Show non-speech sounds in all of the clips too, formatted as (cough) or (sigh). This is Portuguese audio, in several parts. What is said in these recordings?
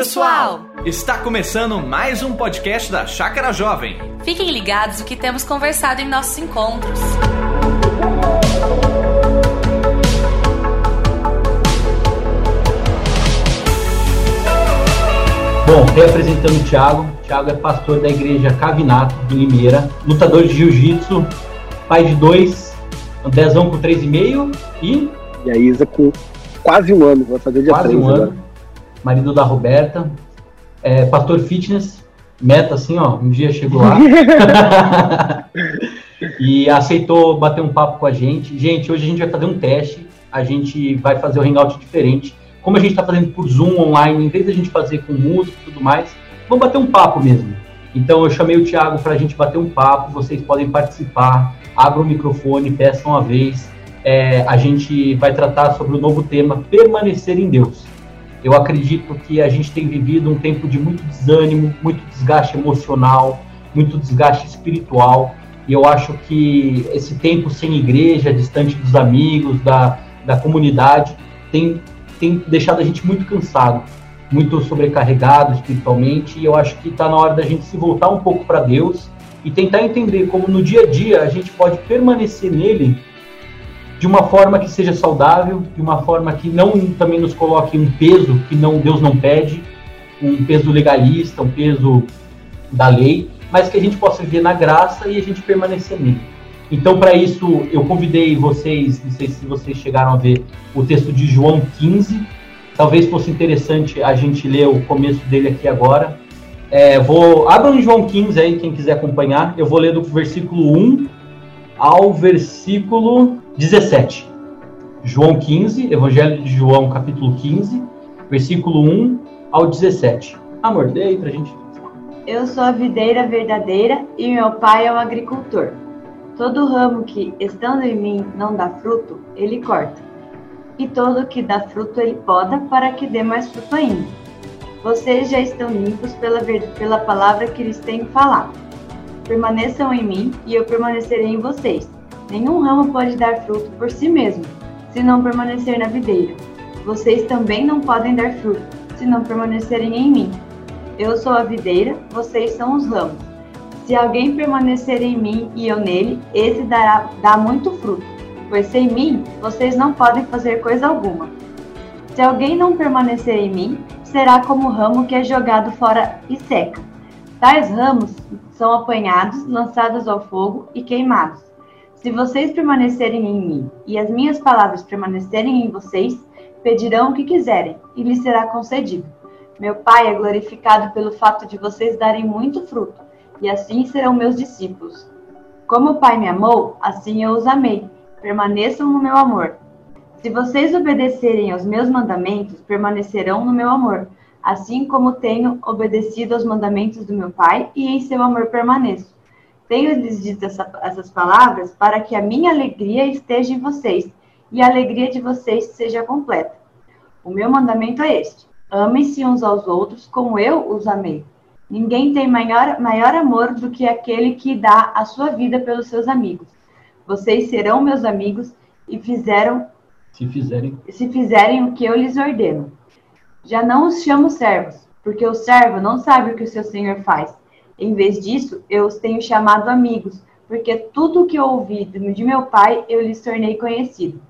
pessoal! Está começando mais um podcast da Chácara Jovem. Fiquem ligados o que temos conversado em nossos encontros. Bom, reapresentando o Thiago. O Thiago é pastor da igreja Cavinato, de Limeira, lutador de jiu-jitsu, pai de dois, Dezão com três e meio e... E a Isa com quase um ano, vai fazer dia Quase um agora. ano, marido da Roberta, é, pastor fitness, meta assim, ó, um dia chegou lá. (laughs) e aceitou bater um papo com a gente. Gente, hoje a gente vai fazer um teste, a gente vai fazer o um hangout diferente como a gente está fazendo por Zoom online, em vez de a gente fazer com música e tudo mais, vamos bater um papo mesmo. Então eu chamei o Thiago para a gente bater um papo, vocês podem participar, abram o microfone, peçam a vez. É, a gente vai tratar sobre o novo tema permanecer em Deus. Eu acredito que a gente tem vivido um tempo de muito desânimo, muito desgaste emocional, muito desgaste espiritual. E eu acho que esse tempo sem igreja, distante dos amigos, da, da comunidade, tem tem deixado a gente muito cansado, muito sobrecarregado espiritualmente, e eu acho que está na hora da gente se voltar um pouco para Deus e tentar entender como no dia a dia a gente pode permanecer nele de uma forma que seja saudável, de uma forma que não também nos coloque um peso que não Deus não pede, um peso legalista, um peso da lei, mas que a gente possa viver na graça e a gente permanecer nele. Então, para isso, eu convidei vocês, não sei se vocês chegaram a ver o texto de João 15. Talvez fosse interessante a gente ler o começo dele aqui agora. É, vou abram João 15 aí, quem quiser acompanhar. Eu vou ler do versículo 1 ao versículo 17. João 15, Evangelho de João, capítulo 15, versículo 1 ao 17. Amor, dê aí pra gente. Eu sou a videira verdadeira e meu pai é o agricultor. Todo ramo que, estando em mim, não dá fruto, ele corta. E todo que dá fruto, ele poda, para que dê mais fruto ainda. Vocês já estão limpos pela, pela palavra que lhes tenho falado. Permaneçam em mim, e eu permanecerei em vocês. Nenhum ramo pode dar fruto por si mesmo, se não permanecer na videira. Vocês também não podem dar fruto, se não permanecerem em mim. Eu sou a videira, vocês são os ramos. Se alguém permanecer em mim e eu nele, esse dará dá muito fruto, pois sem mim vocês não podem fazer coisa alguma. Se alguém não permanecer em mim, será como o ramo que é jogado fora e seca. Tais ramos são apanhados, lançados ao fogo e queimados. Se vocês permanecerem em mim e as minhas palavras permanecerem em vocês, pedirão o que quiserem e lhes será concedido. Meu Pai é glorificado pelo fato de vocês darem muito fruto e assim serão meus discípulos. Como o Pai me amou, assim eu os amei. Permaneçam no meu amor. Se vocês obedecerem aos meus mandamentos, permanecerão no meu amor, assim como tenho obedecido aos mandamentos do meu Pai e em seu amor permaneço. Tenho-lhes dito essa, essas palavras para que a minha alegria esteja em vocês e a alegria de vocês seja completa. O meu mandamento é este: amem-se uns aos outros como eu os amei. Ninguém tem maior, maior amor do que aquele que dá a sua vida pelos seus amigos. Vocês serão meus amigos e fizeram se fizerem se fizerem o que eu lhes ordeno. Já não os chamo servos, porque o servo não sabe o que o seu senhor faz. Em vez disso, eu os tenho chamado amigos, porque tudo o que ouvi de meu pai eu lhes tornei conhecido.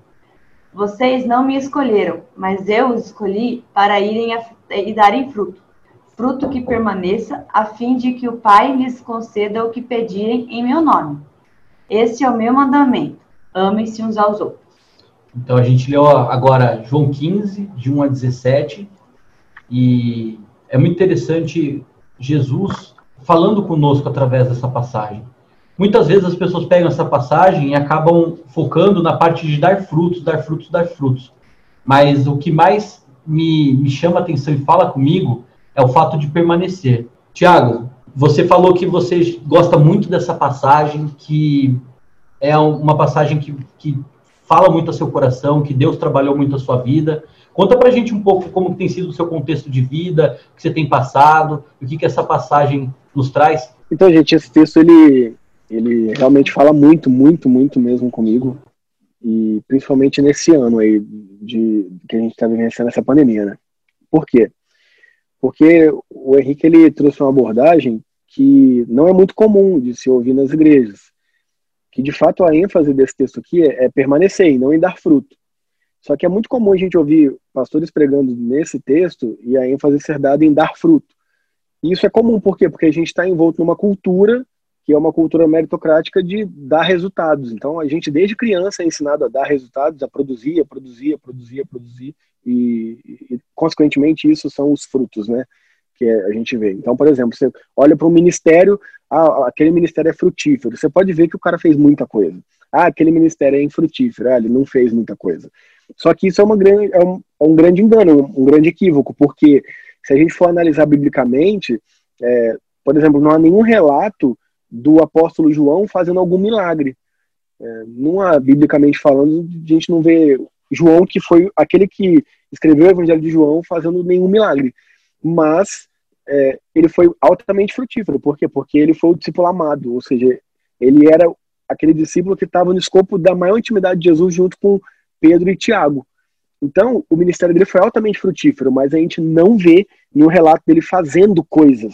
Vocês não me escolheram, mas eu os escolhi para irem a, e darem fruto fruto que permaneça, a fim de que o Pai lhes conceda o que pedirem em meu nome. Este é o meu mandamento: amem-se uns aos outros. Então a gente leu agora João 15, de 1 a 17, e é muito interessante Jesus falando conosco através dessa passagem. Muitas vezes as pessoas pegam essa passagem e acabam focando na parte de dar frutos, dar frutos, dar frutos. Mas o que mais me, me chama a atenção e fala comigo é o fato de permanecer. Tiago, você falou que você gosta muito dessa passagem, que é uma passagem que, que fala muito ao seu coração, que Deus trabalhou muito a sua vida. Conta pra gente um pouco como tem sido o seu contexto de vida, o que você tem passado, o que, que essa passagem nos traz. Então, gente, esse texto, ele, ele realmente fala muito, muito, muito mesmo comigo. E principalmente nesse ano aí de, que a gente está vivenciando essa pandemia, né? Por quê? porque o Henrique ele trouxe uma abordagem que não é muito comum de se ouvir nas igrejas, que de fato a ênfase desse texto aqui é, é permanecer e não em dar fruto. Só que é muito comum a gente ouvir pastores pregando nesse texto e a ênfase ser dada em dar fruto. E isso é comum, por quê? Porque a gente está envolto numa cultura que é uma cultura meritocrática de dar resultados. Então, a gente, desde criança, é ensinado a dar resultados, a produzir, a produzir, a produzir, a produzir, e, e consequentemente, isso são os frutos, né? Que a gente vê. Então, por exemplo, você olha para um ministério, ah, aquele ministério é frutífero, você pode ver que o cara fez muita coisa. Ah, aquele ministério é infrutífero, ah, ele não fez muita coisa. Só que isso é, uma grande, é, um, é um grande engano, um grande equívoco, porque se a gente for analisar biblicamente, é, por exemplo, não há nenhum relato do apóstolo João fazendo algum milagre. É, não há, biblicamente falando, a gente não vê João, que foi aquele que escreveu o Evangelho de João, fazendo nenhum milagre. Mas é, ele foi altamente frutífero. Por quê? Porque ele foi o discípulo amado, ou seja, ele era aquele discípulo que estava no escopo da maior intimidade de Jesus junto com Pedro e Tiago. Então, o ministério dele foi altamente frutífero, mas a gente não vê nenhum relato dele fazendo coisas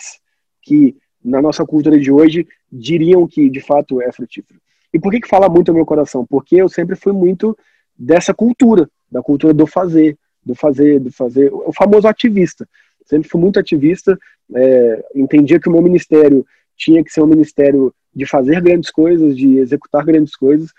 que, na nossa cultura de hoje, diriam que de fato é frutífero. E por que, que fala muito ao meu coração? Porque eu sempre fui muito dessa cultura, da cultura do fazer, do fazer, do fazer, o famoso ativista. Sempre fui muito ativista, é, entendia que o meu ministério tinha que ser um ministério de fazer grandes coisas, de executar grandes coisas,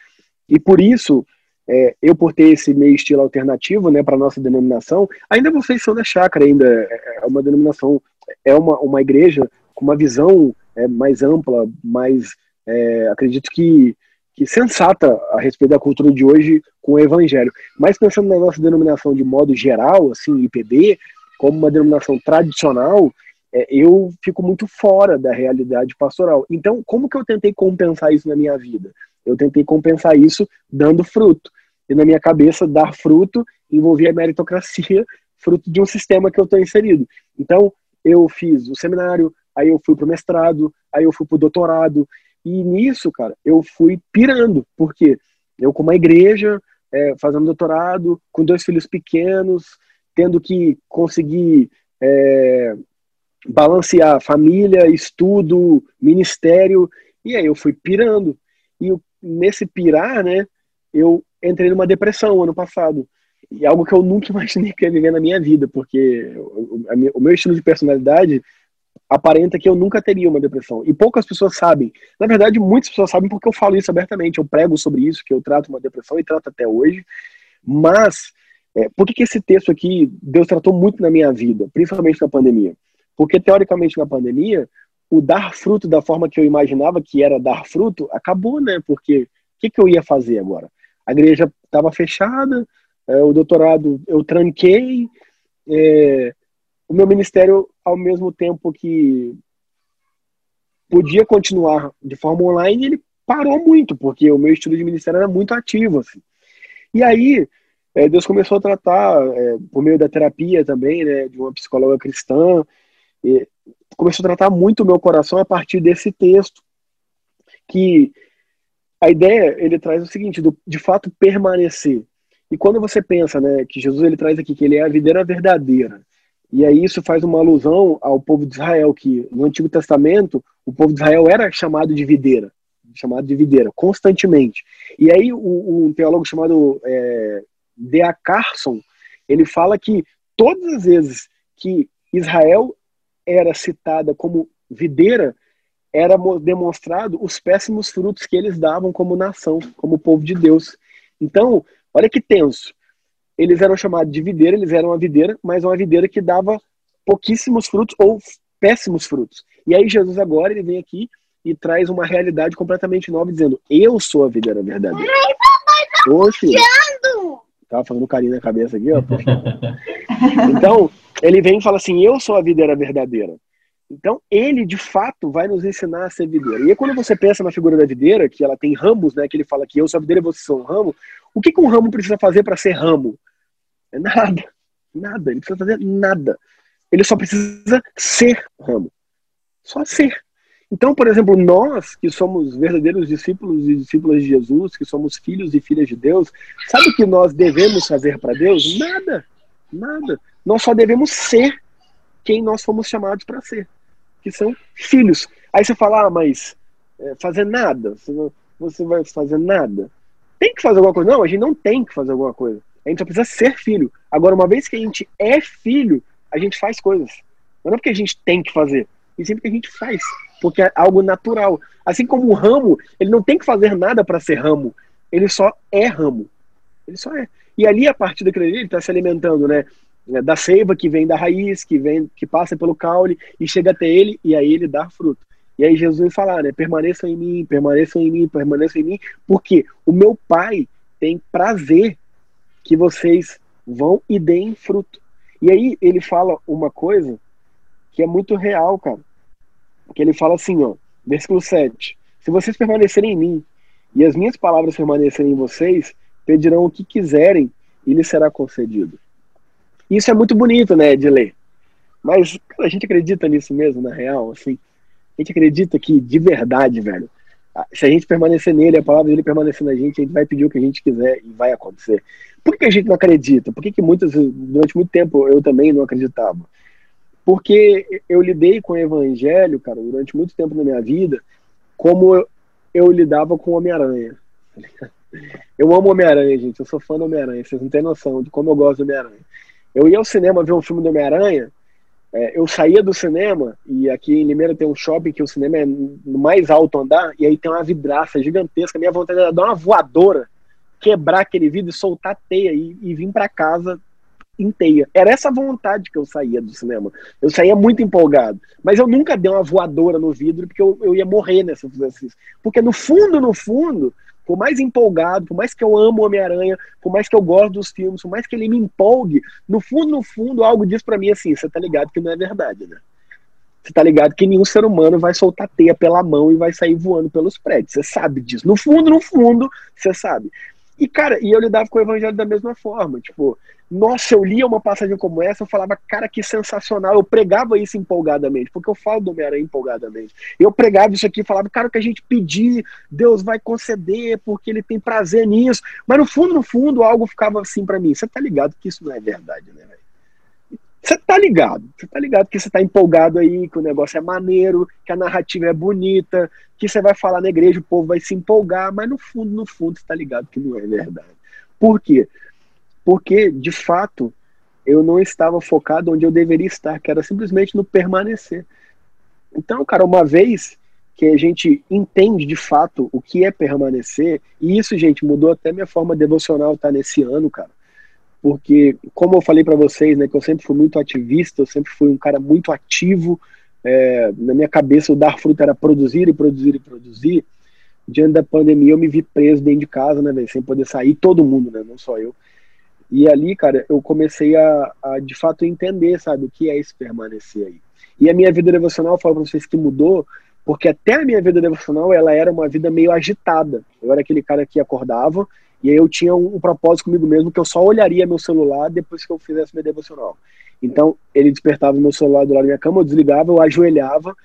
e por isso é, eu por ter esse meio estilo alternativo, né, para nossa denominação, ainda vocês são da chácara, ainda é, é uma denominação, é uma, uma igreja com uma visão é, mais ampla, mais, é, acredito que, que sensata a respeito da cultura de hoje com o evangelho. Mas pensando na nossa denominação de modo geral, assim, IPB, como uma denominação tradicional, é, eu fico muito fora da realidade pastoral. Então, como que eu tentei compensar isso na minha vida? Eu tentei compensar isso dando fruto. E na minha cabeça, dar fruto envolvia a meritocracia, (laughs) fruto de um sistema que eu estou inserido. Então, eu fiz o seminário, aí eu fui para o mestrado, aí eu fui para o doutorado. E nisso, cara, eu fui pirando. porque Eu, com uma igreja, é, fazendo doutorado, com dois filhos pequenos, tendo que conseguir é, balancear família, estudo, ministério. E aí eu fui pirando. E nesse pirar, né, eu entrei numa depressão ano passado. E algo que eu nunca (laughs) imaginei que ia viver na minha vida, porque o, meu estilo de personalidade aparenta que eu nunca teria uma depressão. E poucas pessoas sabem. Na verdade, muitas pessoas sabem porque eu falo isso abertamente. Eu prego sobre isso, que eu trato uma depressão e trato até hoje. Mas, é, por que, que esse texto aqui, Deus tratou muito na minha vida, principalmente na pandemia? Porque, teoricamente, na pandemia, o dar fruto da forma que eu imaginava que era dar fruto, acabou, né? Porque o que, que eu ia fazer agora? A igreja estava fechada, é, o doutorado eu tranquei, é, o meu ministério, ao mesmo tempo que podia continuar de forma online, ele parou muito, porque o meu estilo de ministério era muito ativo. Assim. E aí, é, Deus começou a tratar, é, por meio da terapia também, né, de uma psicóloga cristã, começou a tratar muito o meu coração a partir desse texto, que a ideia, ele traz o seguinte, do, de fato permanecer. E quando você pensa, né, que Jesus ele traz aqui que ele é a videira verdadeira, e aí isso faz uma alusão ao povo de Israel, que no Antigo Testamento o povo de Israel era chamado de videira, chamado de videira, constantemente. E aí um teólogo chamado é, Dea Carson, ele fala que todas as vezes que Israel era citada como videira, era demonstrado os péssimos frutos que eles davam como nação, como povo de Deus. Então, olha que tenso. Eles eram chamados de videira, eles eram uma videira, mas uma videira que dava pouquíssimos frutos ou péssimos frutos. E aí Jesus agora ele vem aqui e traz uma realidade completamente nova, dizendo: Eu sou a videira verdadeira. Ô, filho. Tava falando carinho na cabeça aqui, ó. (laughs) Então, ele vem e fala assim: Eu sou a videira verdadeira. Então, ele de fato vai nos ensinar a ser videira. E aí, quando você pensa na figura da videira, que ela tem ramos, né? Que ele fala que eu sou a videira e você sou um ramo. O que, que um ramo precisa fazer para ser ramo? É nada. Nada. Ele precisa fazer nada. Ele só precisa ser ramo. Só ser. Então, por exemplo, nós que somos verdadeiros discípulos e discípulas de Jesus, que somos filhos e filhas de Deus, sabe o que nós devemos fazer para Deus? Nada. Nada. Nós só devemos ser quem nós fomos chamados para ser, que são filhos. Aí você fala, ah, mas é, fazer nada, você, não, você vai fazer nada. Tem que fazer alguma coisa? Não, a gente não tem que fazer alguma coisa. A gente só precisa ser filho. Agora, uma vez que a gente é filho, a gente faz coisas. Não é porque a gente tem que fazer, e sempre que a gente faz, porque é algo natural. Assim como o ramo, ele não tem que fazer nada para ser ramo, ele só é ramo. Ele só é. E ali, a partir daquele ali, ele está se alimentando, né? Da seiva que vem da raiz, que vem, que passa pelo caule e chega até ele, e aí ele dá fruto. E aí Jesus vai falar, né? Permaneçam em mim, permaneçam em mim, permaneçam em mim, porque o meu Pai tem prazer que vocês vão e deem fruto. E aí ele fala uma coisa que é muito real, cara. Que ele fala assim, ó, versículo 7. Se vocês permanecerem em mim e as minhas palavras permanecerem em vocês, pedirão o que quiserem e lhes será concedido. Isso é muito bonito, né, de ler. Mas a gente acredita nisso mesmo, na real, assim. A gente acredita que, de verdade, velho, se a gente permanecer nele, a palavra dele permanecer na gente, a gente vai pedir o que a gente quiser e vai acontecer. Por que a gente não acredita? Por que, que muitas, durante muito tempo eu também não acreditava? Porque eu lidei com o evangelho, cara, durante muito tempo na minha vida, como eu, eu lidava com o Homem-Aranha. Eu amo Homem-Aranha, gente. Eu sou fã do Homem-Aranha. Vocês não têm noção de como eu gosto do Homem-Aranha. Eu ia ao cinema ver um filme do Homem-Aranha, é, eu saía do cinema, e aqui em Limeira tem um shopping que o cinema é no mais alto andar, e aí tem uma vidraça gigantesca. Minha vontade era dar uma voadora, quebrar aquele vidro e soltar teia e, e vir para casa inteira. Era essa vontade que eu saía do cinema. Eu saía muito empolgado. Mas eu nunca dei uma voadora no vidro porque eu, eu ia morrer nessa exercício. Porque no fundo, no fundo, por mais empolgado, por mais que eu amo Homem-Aranha, por mais que eu gosto dos filmes, por mais que ele me empolgue, no fundo, no fundo, algo diz para mim assim: você tá ligado que não é verdade, né? Você tá ligado que nenhum ser humano vai soltar teia pela mão e vai sair voando pelos prédios. Você sabe disso. No fundo, no fundo, você sabe. E, cara, e eu lidava com o evangelho da mesma forma. Tipo, nossa, eu lia uma passagem como essa, eu falava, cara, que sensacional. Eu pregava isso empolgadamente, porque eu falo do Homem-Aranha empolgadamente. Eu pregava isso aqui, falava, cara, o que a gente pedir, Deus vai conceder, porque ele tem prazer nisso. Mas no fundo, no fundo, algo ficava assim para mim. Você tá ligado que isso não é verdade, né, velho? Você tá ligado, você tá ligado que você tá empolgado aí, que o negócio é maneiro, que a narrativa é bonita, que você vai falar na igreja, o povo vai se empolgar, mas no fundo, no fundo, você tá ligado que não é verdade. Por quê? Porque, de fato, eu não estava focado onde eu deveria estar, que era simplesmente no permanecer. Então, cara, uma vez que a gente entende de fato o que é permanecer, e isso, gente, mudou até minha forma devocional tá nesse ano, cara porque, como eu falei para vocês, né, que eu sempre fui muito ativista, eu sempre fui um cara muito ativo. É, na minha cabeça, o dar fruto era produzir e produzir e produzir. Diante da pandemia, eu me vi preso dentro de casa, né, véio, sem poder sair, todo mundo, né, não só eu. E ali, cara, eu comecei a, a de fato entender, sabe, o que é esse permanecer aí. E a minha vida devocional, eu falo pra vocês que mudou, porque até a minha vida devocional, ela era uma vida meio agitada. Eu era aquele cara que acordava, e aí eu tinha um, um, propósito comigo mesmo que eu só olharia meu celular depois que eu fizesse meu devocional. Então, ele despertava meu celular do lado da minha cama, eu desligava, eu ajoelhava,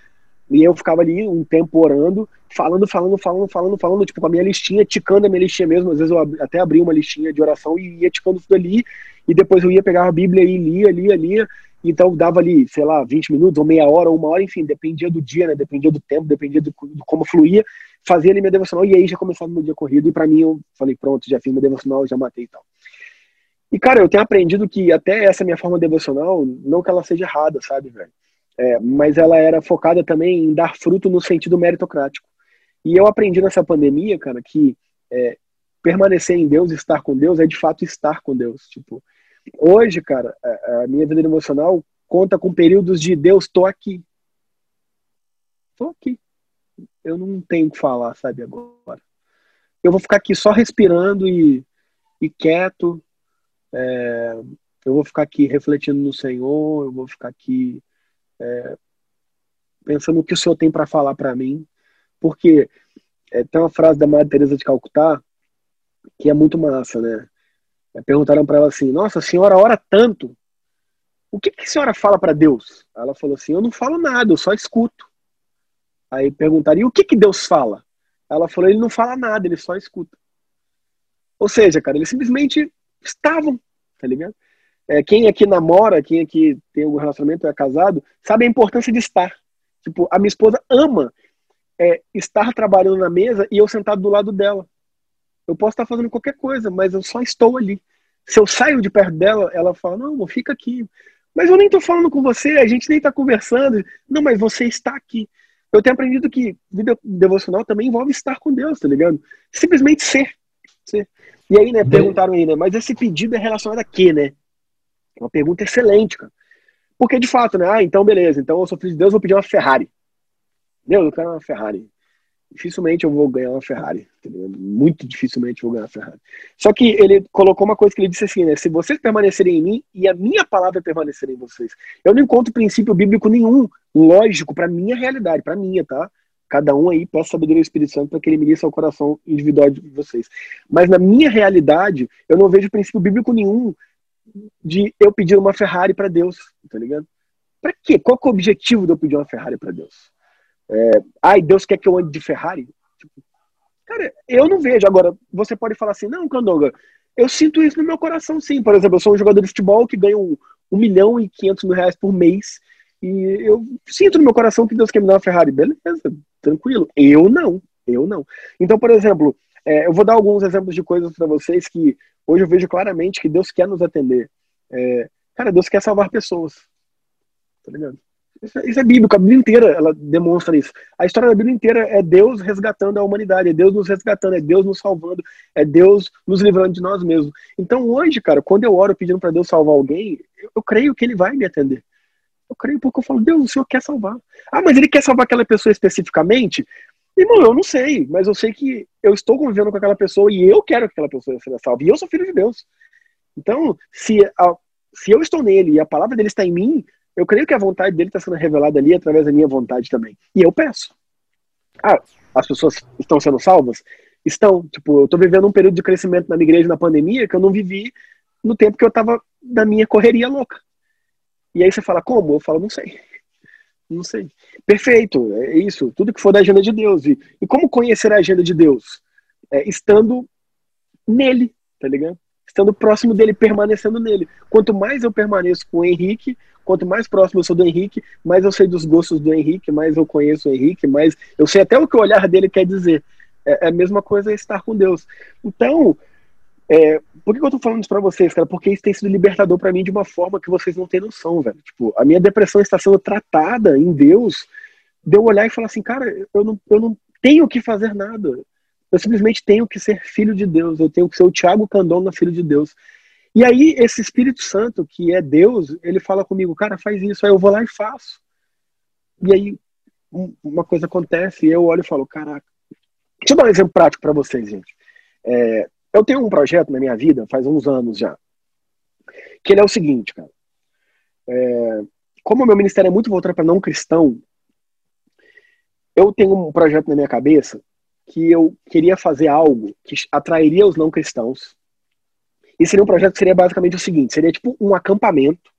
e eu ficava ali um tempo orando, falando, falando, falando, falando, falando, tipo, com a minha listinha, ticando a minha listinha mesmo. Às vezes eu até abria uma listinha de oração e ia ticando tudo ali, e depois eu ia pegar a Bíblia e lia, lia, lia. Então dava ali, sei lá, 20 minutos, ou meia hora, ou uma hora, enfim, dependia do dia, né? Dependia do tempo, dependia do, do como fluía fazia ali minha devocional e aí já começava meu dia corrido. E para mim eu falei, pronto, já fiz minha devocional, já matei e tal. E cara, eu tenho aprendido que até essa minha forma devocional, não que ela seja errada, sabe, velho? É, mas ela era focada também em dar fruto no sentido meritocrático. E eu aprendi nessa pandemia, cara, que é, permanecer em Deus, estar com Deus, é de fato estar com Deus. Tipo, hoje, cara, a, a minha vida emocional conta com períodos de Deus, tô aqui. Tô aqui eu não tenho o que falar, sabe, agora. Eu vou ficar aqui só respirando e, e quieto. É, eu vou ficar aqui refletindo no Senhor, eu vou ficar aqui é, pensando o que o Senhor tem para falar para mim. Porque é, tem uma frase da Madre Teresa de Calcutá que é muito massa, né? É, perguntaram para ela assim: Nossa, a senhora ora tanto. O que, que a senhora fala para Deus? Ela falou assim: Eu não falo nada, eu só escuto. Aí perguntaria, o que que Deus fala? Ela falou, ele não fala nada, ele só escuta. Ou seja, cara, eles simplesmente estavam, tá ligado? É, quem aqui namora, quem aqui tem algum relacionamento, é casado, sabe a importância de estar. Tipo, a minha esposa ama é, estar trabalhando na mesa e eu sentado do lado dela. Eu posso estar fazendo qualquer coisa, mas eu só estou ali. Se eu saio de perto dela, ela fala: Não, fica aqui. Mas eu nem estou falando com você, a gente nem está conversando. Não, mas você está aqui. Eu tenho aprendido que vida devocional também envolve estar com Deus, tá ligado? Simplesmente ser. ser. E aí, né, perguntaram aí, né, mas esse pedido é relacionado a quê, né? Uma pergunta excelente, cara. Porque de fato, né? Ah, então beleza, então eu sou filho de Deus, vou pedir uma Ferrari. Deus, eu quero uma Ferrari dificilmente eu vou ganhar uma Ferrari. Entendeu? Muito dificilmente eu vou ganhar uma Ferrari. Só que ele colocou uma coisa que ele disse assim, né? Se vocês permanecerem em mim e a minha palavra permanecer em vocês. Eu não encontro princípio bíblico nenhum lógico para minha realidade, para minha, tá? Cada um aí peça sabedoria do Espírito Santo para que ele ministre ao coração individual de vocês. Mas na minha realidade, eu não vejo princípio bíblico nenhum de eu pedir uma Ferrari para Deus, tá ligado? Para quê? Qual é o objetivo de eu pedir uma Ferrari para Deus? É, Ai, Deus quer que eu ande de Ferrari? Tipo, cara, eu não vejo. Agora, você pode falar assim, não, Candonga, eu sinto isso no meu coração, sim. Por exemplo, eu sou um jogador de futebol que um, um milhão e quinhentos mil reais por mês. E eu sinto no meu coração que Deus quer me dar uma Ferrari. Beleza, tranquilo. Eu não. Eu não. Então, por exemplo, é, eu vou dar alguns exemplos de coisas para vocês que hoje eu vejo claramente que Deus quer nos atender. É, cara, Deus quer salvar pessoas. Tá ligado? Isso, isso é bíblico, a Bíblia inteira ela demonstra isso. A história da Bíblia inteira é Deus resgatando a humanidade, é Deus nos resgatando, é Deus nos salvando, é Deus nos livrando de nós mesmos. Então hoje, cara, quando eu oro pedindo para Deus salvar alguém, eu, eu creio que Ele vai me atender. Eu creio porque eu falo, Deus, o Senhor quer salvar. Ah, mas Ele quer salvar aquela pessoa especificamente? Irmão, eu não sei, mas eu sei que eu estou convivendo com aquela pessoa e eu quero que aquela pessoa seja salva. E eu sou filho de Deus. Então, se, a, se eu estou nele e a palavra dele está em mim, eu creio que a vontade dele está sendo revelada ali através da minha vontade também. E eu peço. Ah, as pessoas estão sendo salvas? Estão. Tipo, eu estou vivendo um período de crescimento na minha igreja na pandemia que eu não vivi no tempo que eu estava na minha correria louca. E aí você fala, como? Eu falo, não sei. Não sei. Perfeito, é isso. Tudo que for da agenda de Deus. E, e como conhecer a agenda de Deus? É, estando nele, tá ligado? Estando próximo dele, permanecendo nele. Quanto mais eu permaneço com o Henrique, Quanto mais próximo eu sou do Henrique, mais eu sei dos gostos do Henrique, mais eu conheço o Henrique, mais eu sei até o que o olhar dele quer dizer. É, é a mesma coisa estar com Deus. Então, é, por que eu tô falando isso pra vocês, cara? Porque isso tem sido libertador para mim de uma forma que vocês não têm noção, velho. Tipo, a minha depressão está sendo tratada em Deus, de eu olhar e falar assim, cara, eu não, eu não tenho que fazer nada. Eu simplesmente tenho que ser filho de Deus. Eu tenho que ser o Tiago Candona, filho de Deus. E aí, esse Espírito Santo, que é Deus, ele fala comigo, cara, faz isso. Aí eu vou lá e faço. E aí, uma coisa acontece e eu olho e falo, caraca. Deixa eu dar um exemplo prático para vocês, gente. É, eu tenho um projeto na minha vida, faz uns anos já, que ele é o seguinte, cara. É, como o meu ministério é muito voltado para não cristão, eu tenho um projeto na minha cabeça que eu queria fazer algo que atrairia os não cristãos e seria um projeto que seria basicamente o seguinte: seria tipo um acampamento,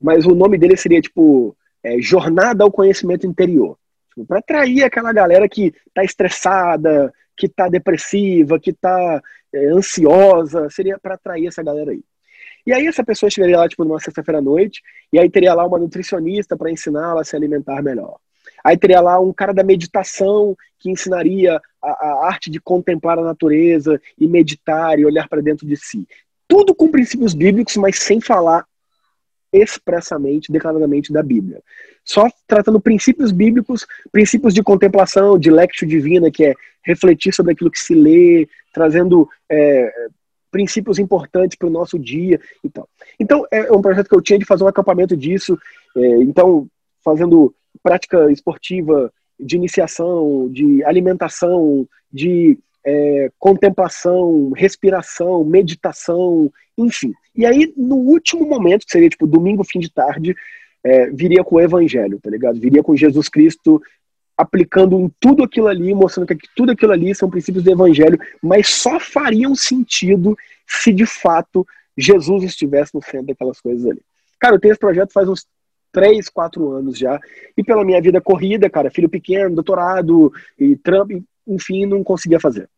mas o nome dele seria tipo é, Jornada ao Conhecimento Interior. Tipo, para atrair aquela galera que tá estressada, que tá depressiva, que tá é, ansiosa, seria para atrair essa galera aí. E aí essa pessoa estiveria lá tipo numa sexta-feira à noite, e aí teria lá uma nutricionista para ensiná-la a se alimentar melhor. Aí teria lá um cara da meditação que ensinaria a, a arte de contemplar a natureza e meditar e olhar para dentro de si tudo com princípios bíblicos, mas sem falar expressamente, declaradamente da Bíblia. Só tratando princípios bíblicos, princípios de contemplação, de lectio divina, que é refletir sobre aquilo que se lê, trazendo é, princípios importantes para o nosso dia e tal. Então, é um projeto que eu tinha de fazer um acampamento disso, é, então, fazendo prática esportiva de iniciação, de alimentação, de é, contemplação, respiração, meditação, enfim. E aí, no último momento, que seria tipo domingo, fim de tarde, é, viria com o evangelho, tá ligado? Viria com Jesus Cristo aplicando em tudo aquilo ali, mostrando que tudo aquilo ali são princípios do evangelho, mas só fariam sentido se de fato Jesus estivesse no centro daquelas coisas ali. Cara, eu tenho esse projeto faz uns três, quatro anos já, e pela minha vida corrida, cara, filho pequeno, doutorado, e Trump, enfim, não conseguia fazer.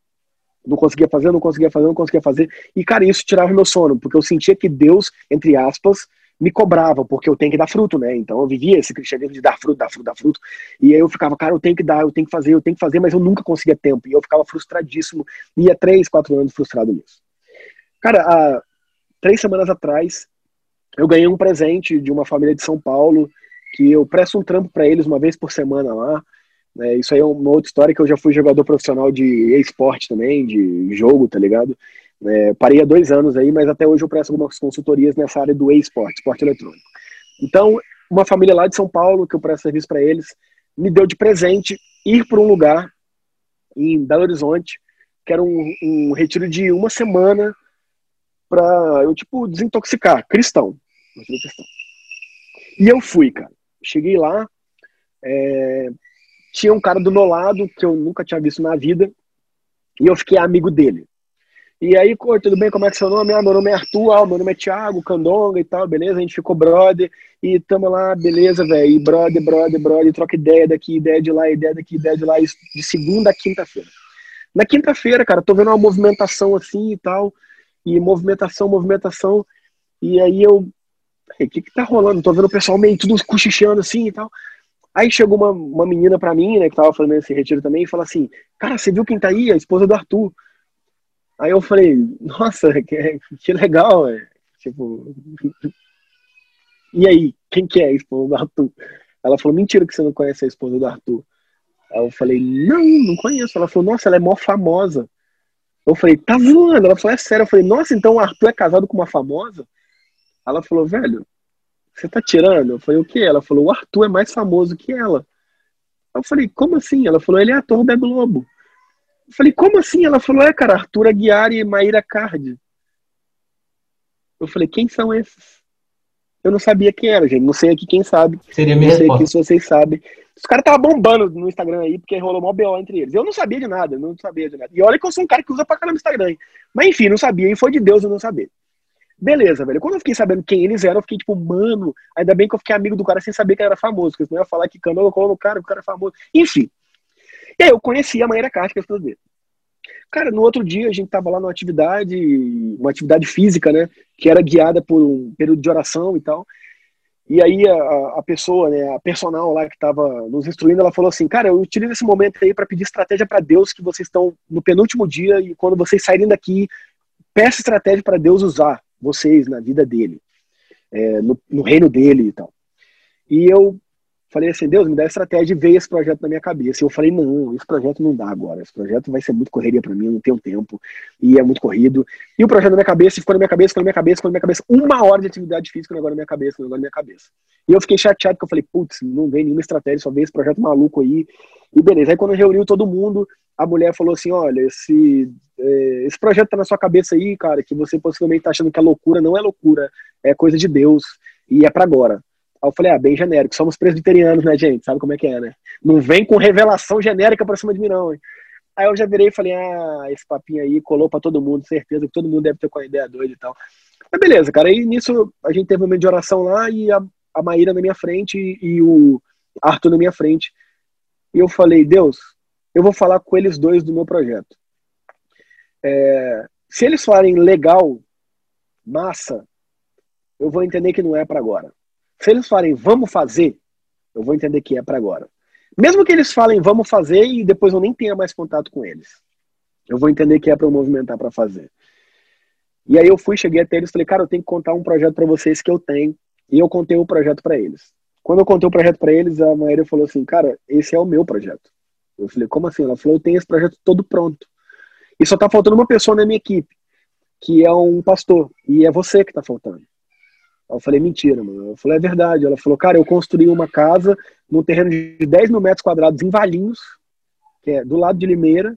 Não conseguia fazer, não conseguia fazer, não conseguia fazer. E, cara, isso tirava meu sono, porque eu sentia que Deus, entre aspas, me cobrava, porque eu tenho que dar fruto, né? Então eu vivia esse cristianismo de dar fruto, dar fruto, dar fruto. E aí eu ficava, cara, eu tenho que dar, eu tenho que fazer, eu tenho que fazer, mas eu nunca conseguia tempo. E eu ficava frustradíssimo. Ia três, quatro anos frustrado nisso. Cara, há três semanas atrás, eu ganhei um presente de uma família de São Paulo, que eu presto um trampo para eles uma vez por semana lá. É, isso aí é uma outra história que eu já fui jogador profissional de esporte também, de jogo, tá ligado? É, parei há dois anos aí, mas até hoje eu presto algumas consultorias nessa área do e-sport, esporte eletrônico. Então, uma família lá de São Paulo, que eu presto serviço para eles, me deu de presente ir para um lugar em Belo Horizonte, que era um, um retiro de uma semana para eu, tipo, desintoxicar, cristão. E eu fui, cara. Cheguei lá, é, tinha um cara do meu lado que eu nunca tinha visto na vida, e eu fiquei amigo dele. E aí, tudo bem, como é que é seu nome? Ah, meu nome é Arthur, ah, meu nome é Thiago, Candonga e tal, beleza? A gente ficou brother e tamo lá, beleza, velho. E brother, brother, brother, troca ideia daqui, ideia de lá, ideia daqui, ideia de lá, de segunda a quinta-feira. Na quinta-feira, cara, tô vendo uma movimentação assim e tal, e movimentação, movimentação, e aí eu, o que que tá rolando? Tô vendo o pessoal meio tudo cochichando assim e tal. Aí chegou uma, uma menina pra mim, né, que tava fazendo esse retiro também, e falou assim: Cara, você viu quem tá aí? A esposa do Arthur. Aí eu falei, nossa, que, que legal, é. tipo. E aí, quem que é a esposa do Arthur? Ela falou, mentira que você não conhece a esposa do Arthur. Aí eu falei, não, não conheço. Ela falou, nossa, ela é mó famosa. Eu falei, tá zoando? Ela falou, é sério. Eu falei, nossa, então o Arthur é casado com uma famosa? Ela falou, velho, você tá tirando? Eu falei, o que? Ela falou, o Arthur é mais famoso que ela. Eu falei, como assim? Ela falou, ele é ator da Globo. Eu falei, como assim? Ela falou, é, cara, Arthur Aguiar e Maíra Cardi. Eu falei, quem são esses? Eu não sabia quem era, gente. Não sei aqui quem sabe. Seria minha Não sei aqui se vocês sabem. Os caras estavam bombando no Instagram aí, porque rolou mó BO entre eles. Eu não sabia de nada, não sabia de nada. E olha que eu sou um cara que usa pra caramba o Instagram. hein? Mas enfim, não sabia. E foi de Deus eu não saber. Beleza, velho. Quando eu fiquei sabendo quem eles eram, eu fiquei tipo, mano, ainda bem que eu fiquei amigo do cara sem saber que ele era famoso. Porque senão eu ia falar que Canoa colou no cara, que o cara é famoso. Enfim. E aí eu conheci a Maíra Castro, que é a dele. Cara, no outro dia a gente tava lá numa atividade, uma atividade física, né? Que era guiada por um período de oração e tal. E aí a, a pessoa, né, a personal lá que tava nos instruindo, ela falou assim, cara, eu utilizo esse momento aí para pedir estratégia para Deus que vocês estão no penúltimo dia e quando vocês saírem daqui, peça estratégia para Deus usar vocês na vida dele, é, no, no reino dele e tal. E eu falei assim, Deus, me dá estratégia e veio esse projeto na minha cabeça. E eu falei, não, esse projeto não dá agora. Esse projeto vai ser muito correria para mim, eu não tenho tempo. E é muito corrido. E o projeto na minha cabeça, ficou na minha cabeça, ficou na minha cabeça, ficou na minha cabeça. Uma hora de atividade física, agora na minha cabeça, agora na minha cabeça. E eu fiquei chateado, porque eu falei, putz, não vem nenhuma estratégia, só veio esse projeto maluco aí. E beleza. Aí quando reuniu todo mundo, a mulher falou assim, olha, esse, é, esse projeto tá na sua cabeça aí, cara, que você possivelmente tá achando que é loucura. Não é loucura, é coisa de Deus. E é para agora. Aí eu falei, ah, bem genérico, somos presbiterianos, né, gente? Sabe como é que é, né? Não vem com revelação genérica pra cima de mim, não, hein? Aí eu já virei e falei, ah, esse papinho aí colou pra todo mundo, certeza que todo mundo deve ter com a ideia doida e tal. Mas beleza, cara, aí nisso a gente teve um momento de oração lá e a, a Maíra na minha frente e, e o Arthur na minha frente. E eu falei, Deus, eu vou falar com eles dois do meu projeto. É, se eles falarem legal, massa, eu vou entender que não é para agora. Se eles falarem vamos fazer, eu vou entender que é para agora. Mesmo que eles falem vamos fazer e depois eu nem tenha mais contato com eles, eu vou entender que é para eu movimentar para fazer. E aí eu fui, cheguei até eles, falei, cara, eu tenho que contar um projeto para vocês que eu tenho. E eu contei o projeto para eles. Quando eu contei o projeto para eles, a Maíra falou assim, cara, esse é o meu projeto. Eu falei, como assim? Ela falou, eu tenho esse projeto todo pronto. E só tá faltando uma pessoa na minha equipe, que é um pastor. E é você que tá faltando. Eu falei, mentira, mano. Eu falei, é verdade. Ela falou, cara, eu construí uma casa num terreno de 10 mil metros quadrados em Valinhos, que é do lado de Limeira.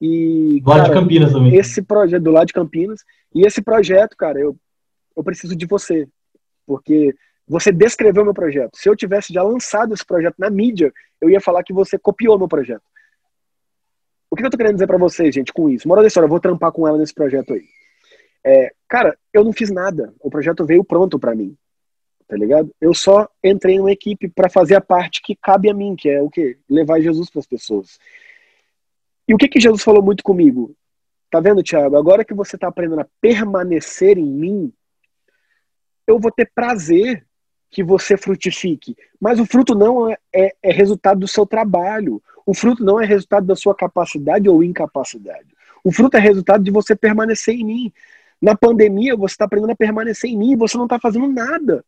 E, Do lado de Campinas também. esse projeto, do lado de Campinas, e esse projeto, cara, eu, eu preciso de você. Porque você descreveu meu projeto. Se eu tivesse já lançado esse projeto na mídia, eu ia falar que você copiou meu projeto. O que eu tô querendo dizer pra vocês, gente, com isso? Moral da história, eu vou trampar com ela nesse projeto aí. É, cara, eu não fiz nada. O projeto veio pronto pra mim. Tá ligado? Eu só entrei em uma equipe pra fazer a parte que cabe a mim, que é o quê? Levar Jesus pras pessoas. E o que que Jesus falou muito comigo? Tá vendo, Tiago? Agora que você está aprendendo a permanecer em mim, eu vou ter prazer que você frutifique. Mas o fruto não é, é, é, resultado do seu trabalho. O fruto não é resultado da sua capacidade ou incapacidade. O fruto é resultado de você permanecer em mim. Na pandemia, você está aprendendo a permanecer em mim você não está fazendo nada.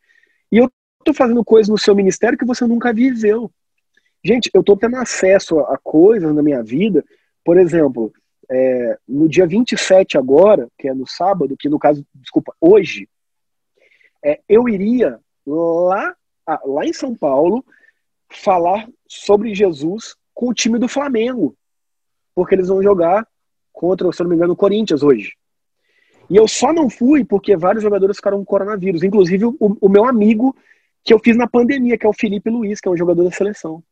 E eu estou fazendo coisas no seu ministério que você nunca viveu. Gente, eu estou tendo acesso a coisas na minha vida. Por exemplo, é, no dia 27 agora, que é no sábado, que no caso, desculpa, hoje, é, eu iria lá, lá em São Paulo falar sobre Jesus com o time do Flamengo. Porque eles vão jogar contra, se não me engano, o Corinthians hoje. E eu só não fui porque vários jogadores ficaram com coronavírus. Inclusive o, o meu amigo que eu fiz na pandemia, que é o Felipe Luiz, que é um jogador da seleção.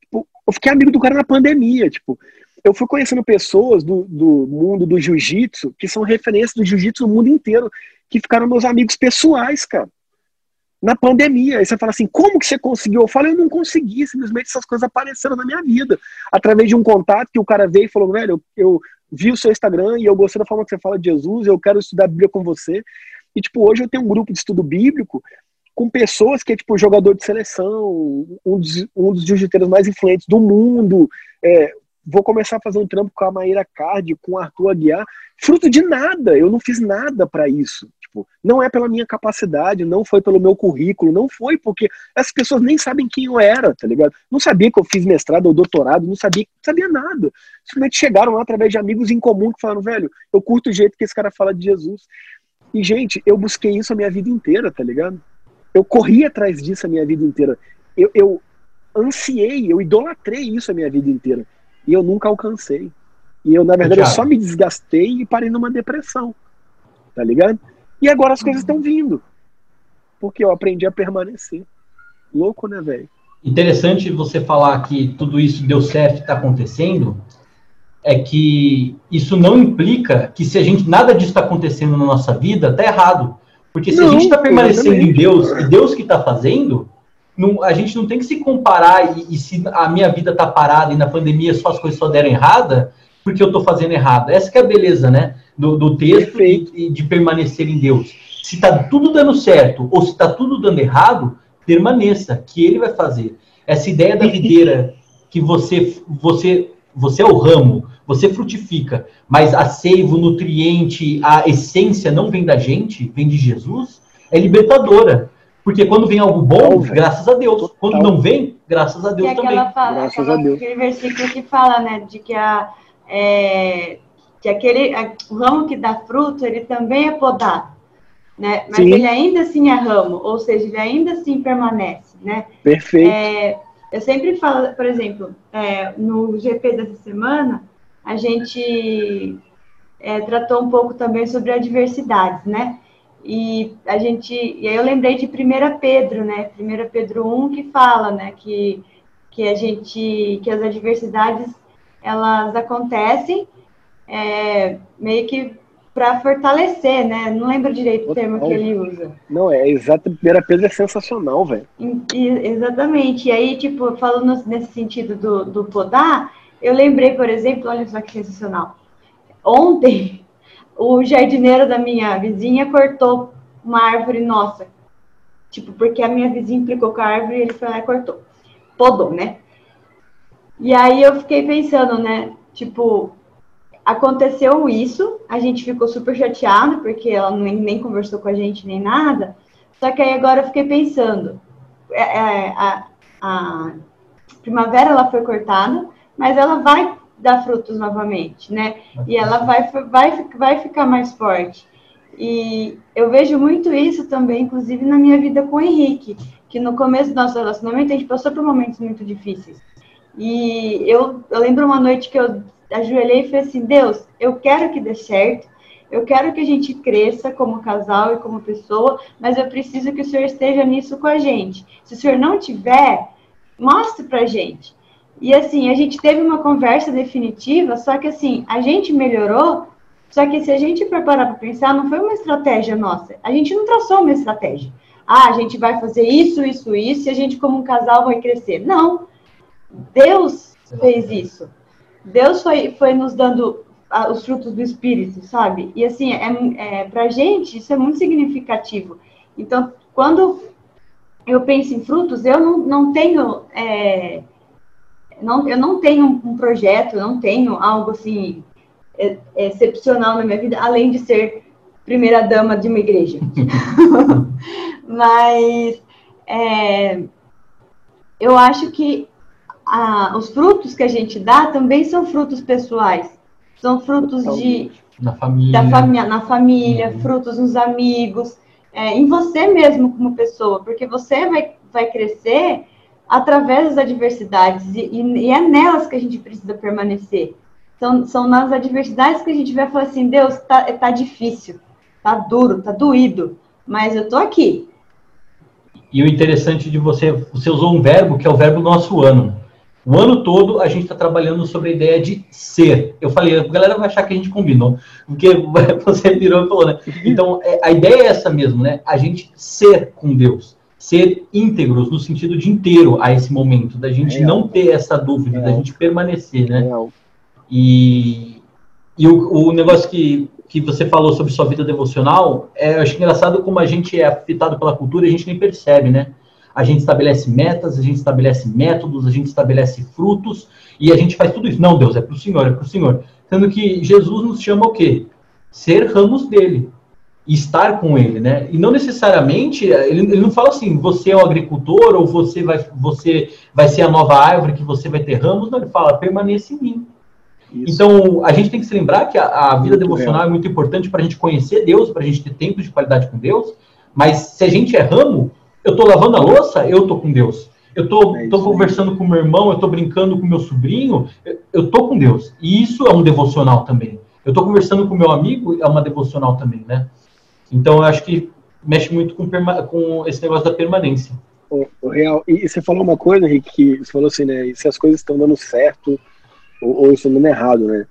Tipo, eu fiquei amigo do cara na pandemia. Tipo, eu fui conhecendo pessoas do, do mundo do jiu-jitsu que são referências do jiu-jitsu no mundo inteiro, que ficaram meus amigos pessoais, cara na pandemia. Aí você fala assim, como que você conseguiu? Eu falo, eu não consegui, simplesmente essas coisas apareceram na minha vida. Através de um contato que o cara veio e falou, velho, eu, vi o seu Instagram e eu gostei da forma que você fala de Jesus, eu quero estudar a Bíblia com você. E, tipo, hoje eu tenho um grupo de estudo bíblico com pessoas que é, tipo, jogador de seleção, um dos, um dos jiu-jiteiros mais influentes do mundo, é, vou começar a fazer um trampo com a Maíra Card, com o Arthur Aguiar, fruto de nada, eu não fiz nada para isso. Tipo, não é pela minha capacidade, não foi pelo meu currículo, não foi porque essas pessoas nem sabem quem eu era, tá ligado? Não sabia que eu fiz mestrado ou doutorado, não sabia, não sabia nada. Simplesmente chegaram lá através de amigos em comum que falaram, velho, eu curto o jeito que esse cara fala de Jesus. E, gente, eu busquei isso a minha vida inteira, tá ligado? Eu corri atrás disso a minha vida inteira. Eu, eu ansiei, eu idolatrei isso a minha vida inteira. E eu nunca alcancei. E eu, na verdade, eu só me desgastei e parei numa depressão. Tá ligado? E agora as coisas estão vindo. Porque eu aprendi a permanecer. Louco, né, velho? Interessante você falar que tudo isso deu certo e está acontecendo. É que isso não implica que se a gente nada disso está acontecendo na nossa vida, tá errado. Porque se não, a gente está permanecendo em Deus e Deus que está fazendo, não, a gente não tem que se comparar e, e se a minha vida está parada e na pandemia só as coisas só deram errada, porque eu estou fazendo errado. Essa que é a beleza, né? Do, do texto e, e, de permanecer em Deus. Se está tudo dando certo ou se está tudo dando errado, permaneça, que Ele vai fazer. Essa ideia da videira que você, você, você é o ramo, você frutifica, mas a seiva, o nutriente, a essência não vem da gente, vem de Jesus, é libertadora. Porque quando vem algo bom, graças a Deus. Quando não vem, graças a Deus também. Fala, graças aquela, a Deus. Aquele versículo que fala, né, de que a é, que aquele o ramo que dá fruto, ele também é podado, né? Mas Sim. ele ainda assim é ramo, ou seja, ele ainda assim permanece, né? Perfeito. É, eu sempre falo, por exemplo, é, no GP dessa semana, a gente é, tratou um pouco também sobre adversidades, né? E a gente, e aí eu lembrei de 1 Pedro, né? 1 Pedro 1 que fala, né, que que a gente que as adversidades elas acontecem é, meio que para fortalecer, né? Não lembro direito o termo que ele usa. Não, é exato. A primeira Pedro é sensacional, velho. Exatamente. E aí, tipo, falando nesse sentido do, do podar, eu lembrei, por exemplo, olha só que sensacional. Ontem, o jardineiro da minha vizinha cortou uma árvore nossa. Tipo, porque a minha vizinha implicou com a árvore e ele foi lá e cortou. Podou, né? E aí eu fiquei pensando, né? Tipo, aconteceu isso, a gente ficou super chateado, porque ela nem, nem conversou com a gente nem nada. Só que aí agora eu fiquei pensando, é, é, a, a primavera ela foi cortada, mas ela vai dar frutos novamente, né? E ela vai, vai, vai ficar mais forte. E eu vejo muito isso também, inclusive na minha vida com o Henrique, que no começo do nosso relacionamento a gente passou por momentos muito difíceis. E eu, eu lembro uma noite que eu ajoelhei e falei assim: Deus, eu quero que dê certo, eu quero que a gente cresça como casal e como pessoa, mas eu preciso que o Senhor esteja nisso com a gente. Se o Senhor não tiver, mostre pra gente. E assim, a gente teve uma conversa definitiva, só que assim, a gente melhorou, só que se a gente preparar para pensar, não foi uma estratégia nossa. A gente não traçou uma estratégia. Ah, a gente vai fazer isso, isso, isso, e a gente, como um casal, vai crescer. Não. Deus fez isso. Deus foi, foi nos dando os frutos do Espírito, sabe? E assim, é, é, pra gente isso é muito significativo. Então, quando eu penso em frutos, eu não, não tenho. É, não, eu não tenho um projeto, não tenho algo assim é, excepcional na minha vida, além de ser primeira dama de uma igreja. (laughs) (laughs) Mas é, eu acho que a, os frutos que a gente dá também são frutos pessoais. São frutos de na família, da fami na família, uhum. frutos nos amigos, é, em você mesmo como pessoa, porque você vai, vai crescer através das adversidades e, e, é nelas que a gente precisa permanecer. São, são nas adversidades que a gente vai falar assim, Deus, tá, tá difícil, tá duro, tá doído, mas eu tô aqui. E o interessante de você, você usou um verbo que é o verbo nosso ano. O ano todo a gente está trabalhando sobre a ideia de ser. Eu falei, a galera vai achar que a gente combinou, porque (laughs) você virou e falou, né? Então, é, a ideia é essa mesmo, né? A gente ser com Deus, ser íntegros no sentido de inteiro a esse momento, da gente Real. não ter essa dúvida, Real. da gente permanecer, né? Real. E, e o, o negócio que, que você falou sobre sua vida devocional, é, eu acho engraçado como a gente é afetado pela cultura e a gente nem percebe, né? A gente estabelece metas, a gente estabelece métodos, a gente estabelece frutos, e a gente faz tudo isso. Não, Deus, é para o Senhor, é para o Senhor. Sendo que Jesus nos chama o quê? Ser ramos dele, estar com ele, né? E não necessariamente, ele, ele não fala assim, você é o agricultor, ou você vai, você vai ser a nova árvore que você vai ter ramos, não, ele fala, permaneça em mim. Isso. Então, a gente tem que se lembrar que a, a vida muito devocional real. é muito importante para a gente conhecer Deus, para a gente ter tempo de qualidade com Deus, mas se a gente é ramo, eu estou lavando a louça, eu estou com Deus. Eu estou é conversando com meu irmão, eu estou brincando com meu sobrinho, eu estou com Deus. E isso é um devocional também. Eu estou conversando com meu amigo, é uma devocional também, né? Então, eu acho que mexe muito com, com esse negócio da permanência. O, o, real. E você falou uma coisa, Henrique, que você falou assim, né? Se as coisas estão dando certo ou, ou estão dando errado, né?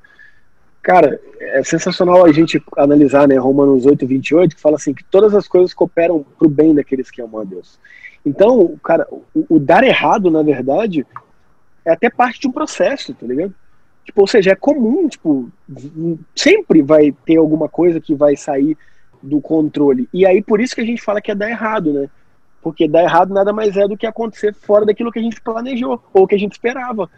Cara, é sensacional a gente analisar, né, Romanos 8, 28, que fala assim, que todas as coisas cooperam para o bem daqueles que amam a Deus. Então, cara, o, o, dar errado, na verdade, é até parte de um processo, tá ligado? Tipo, ou seja, é comum, tipo, sempre vai ter alguma coisa que vai sair do controle. E aí, por isso que a gente fala que é dar errado, né? Porque dar errado nada mais é do que acontecer fora daquilo que a gente planejou, ou que a gente esperava.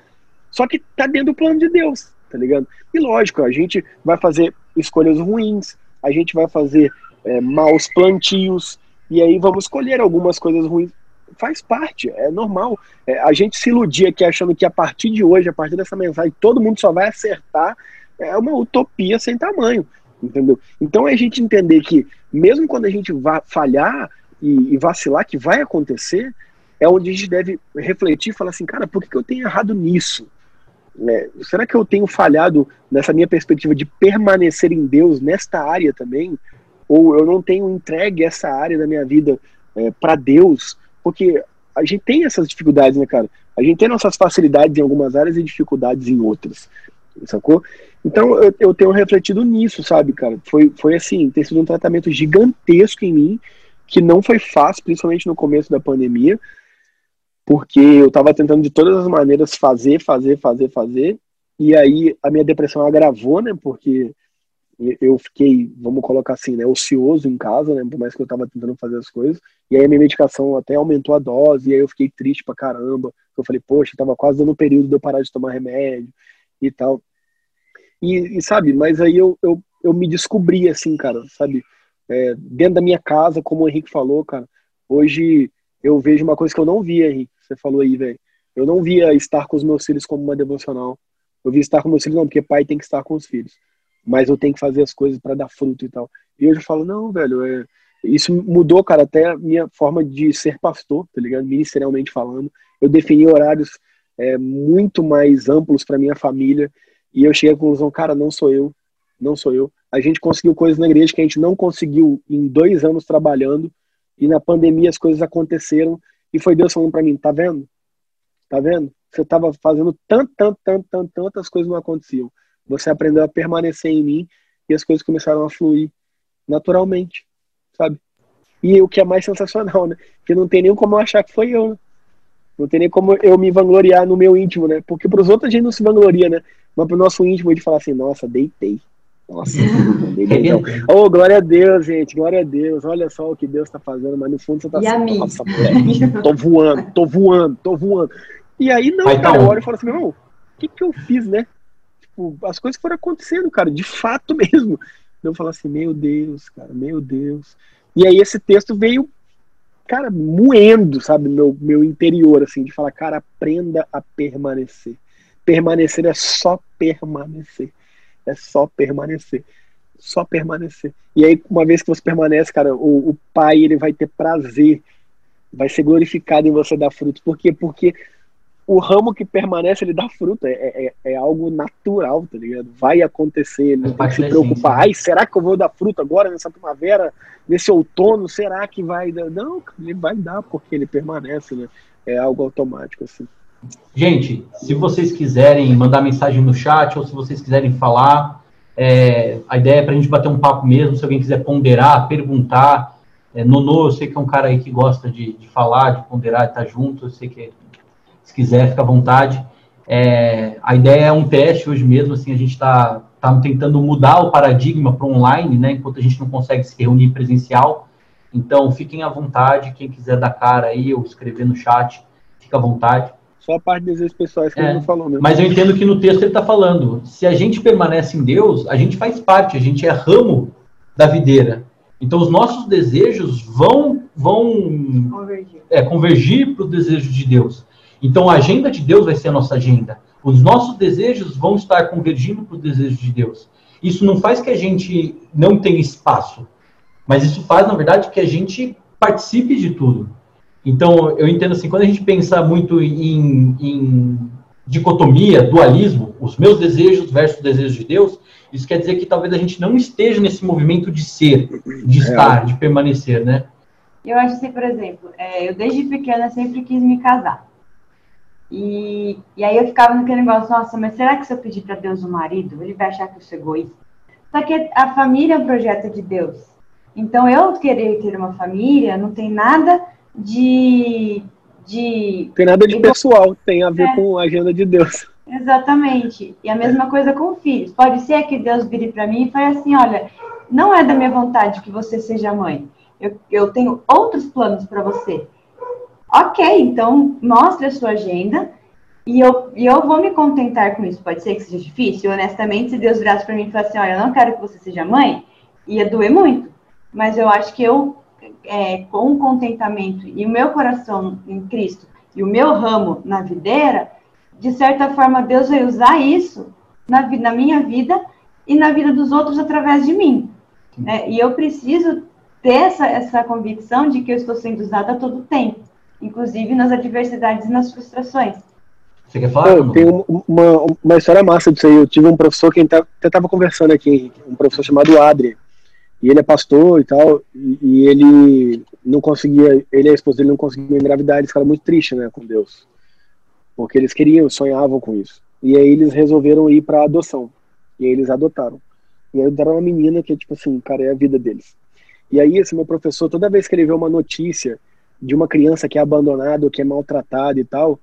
Só que tá dentro do plano de Deus tá ligado? E lógico, a gente vai fazer escolhas ruins, a gente vai fazer é, maus plantios, e aí vamos escolher algumas coisas ruins. Faz parte, é normal. É, a gente se iludir aqui achando que a partir de hoje, a partir dessa mensagem, todo mundo só vai acertar, é uma utopia sem tamanho, entendeu? Então é a gente entender que, mesmo quando a gente vai falhar e, e vacilar, que vai acontecer, é onde a gente deve refletir e falar assim, cara, por que, que eu tenho errado nisso? É, será que eu tenho falhado nessa minha perspectiva de permanecer em Deus nesta área também? Ou eu não tenho entregue essa área da minha vida é, para Deus? Porque a gente tem essas dificuldades, né, cara? A gente tem nossas facilidades em algumas áreas e dificuldades em outras, sacou? Então eu, eu tenho refletido nisso, sabe, cara? Foi, foi assim, tem sido um tratamento gigantesco em mim, que não foi fácil, principalmente no começo da pandemia, porque eu estava tentando de todas as maneiras fazer, fazer, fazer, fazer, e aí a minha depressão agravou, né, porque eu fiquei, vamos colocar assim, né, ocioso em casa, né, por mais que eu estava tentando fazer as coisas, e aí a minha medicação até aumentou a dose, e aí eu fiquei triste pra caramba, eu falei, poxa, tava quase dando um período de eu parar de tomar remédio e tal, e, e sabe, mas aí eu, eu, eu me descobri, assim, cara, sabe, é, dentro da minha casa, como o Henrique falou, cara, hoje eu vejo uma coisa que eu não via, Henrique, você falou aí, velho. Eu não via estar com os meus filhos como uma devocional. Eu via estar com meus filhos, não, porque pai tem que estar com os filhos. Mas eu tenho que fazer as coisas para dar fruto e tal. E hoje eu falo, não, velho, é... isso mudou, cara, até a minha forma de ser pastor, tá ligado? Ministerialmente falando. Eu defini horários é, muito mais amplos para minha família. E eu cheguei à conclusão, cara, não sou eu, não sou eu. A gente conseguiu coisas na igreja que a gente não conseguiu em dois anos trabalhando e na pandemia as coisas aconteceram e foi Deus falando para mim, tá vendo? Tá vendo? Você estava fazendo tanto, tanto, tanto, tanto, tantas coisas não aconteciam. Você aprendeu a permanecer em mim e as coisas começaram a fluir naturalmente, sabe? E o que é mais sensacional, né? Que não tem nem como eu achar que foi eu, né? Não tem nem como eu me vangloriar no meu íntimo, né? Porque para os outros a gente não se vangloria, né? mas pro nosso íntimo ele fala assim, nossa, deitei. Nossa, (laughs) deitei. oh, glória a Deus, gente, glória a Deus. Olha só o que Deus tá fazendo, mas no fundo você tá assim, nossa, moleque, tô voando, tô voando, tô voando. E aí não, cara, eu olho e falo assim, meu irmão, o que que eu fiz, né? Tipo, as coisas foram acontecendo, cara, de fato (laughs) mesmo. Eu falo assim, meu Deus, cara, meu Deus. E aí esse texto veio, cara, moendo, sabe, meu, meu interior, assim, de falar, cara, aprenda a permanecer. Permanecer é só permanecer. É só permanecer. Só permanecer. E aí, uma vez que você permanece, cara, o, o pai, ele vai ter prazer, vai ser glorificado em você dar frutos. Por quê? Porque o ramo que permanece, ele dá fruta. É, é, é, algo natural, tá ligado? Vai acontecer, ele não que se preocupar. Ai, será que eu vou dar fruta agora nessa primavera, nesse outono? Será que vai dar? Não, ele vai dar, porque ele permanece, né? É algo automático, assim. Gente, se vocês quiserem mandar mensagem no chat ou se vocês quiserem falar, é, a ideia é para a gente bater um papo mesmo. Se alguém quiser ponderar, perguntar. É, Nono, eu sei que é um cara aí que gosta de, de falar, de ponderar, de estar junto. Eu sei que se quiser, fica à vontade. É, a ideia é um teste hoje mesmo, assim, a gente está tá tentando mudar o paradigma para online, né, enquanto a gente não consegue se reunir presencial. Então, fiquem à vontade, quem quiser dar cara aí ou escrever no chat, fica à vontade. Só a parte dos desejos pessoais que é, ele não falou mesmo. Mas eu entendo que no texto ele está falando, se a gente permanece em Deus, a gente faz parte, a gente é ramo da videira. Então, os nossos desejos vão, vão convergir, é, convergir para o desejo de Deus. Então, a agenda de Deus vai ser a nossa agenda. Os nossos desejos vão estar convergindo para o desejo de Deus. Isso não faz que a gente não tenha espaço, mas isso faz, na verdade, que a gente participe de tudo. Então, eu entendo assim, quando a gente pensa muito em, em dicotomia, dualismo, os meus desejos versus os desejos de Deus, isso quer dizer que talvez a gente não esteja nesse movimento de ser, de é. estar, de permanecer, né? Eu acho assim, por exemplo, é, eu desde pequena sempre quis me casar. E, e aí eu ficava naquele negócio, nossa, mas será que se eu pedir para Deus um marido, ele vai achar que eu sou egoísta? Só que a família é um projeto de Deus. Então eu querer ter uma família não tem nada de. de tem nada de pessoal, tem a ver é. com a agenda de Deus. Exatamente. E a mesma coisa com filhos. Pode ser que Deus vire para mim e fale assim: olha, não é da minha vontade que você seja mãe. Eu, eu tenho outros planos para você. Ok, então mostre a sua agenda e eu, e eu vou me contentar com isso. Pode ser que seja difícil, honestamente, se Deus virasse para mim e falasse assim: olha, eu não quero que você seja mãe, ia doer muito. Mas eu acho que eu, é, com o contentamento e o meu coração em Cristo e o meu ramo na videira, de certa forma, Deus vai usar isso na, na minha vida e na vida dos outros através de mim. Né? E eu preciso ter essa, essa convicção de que eu estou sendo usada a todo tempo inclusive nas adversidades e nas frustrações. Você quer falar? Eu tenho uma, uma história massa disso aí. Eu tive um professor que até estava conversando aqui, um professor chamado Adri. E ele é pastor e tal, e, ele não conseguia, ele e a esposa dele não conseguiam engravidar, eles ficaram muito tristes, né, com Deus. Porque eles queriam, sonhavam com isso. E aí eles resolveram ir para adoção. E aí eles adotaram. E aí adotaram uma menina que, tipo assim, cara, é a vida deles. E aí esse meu professor, toda vez que ele vê uma notícia de uma criança que é abandonada, que é maltratada e tal,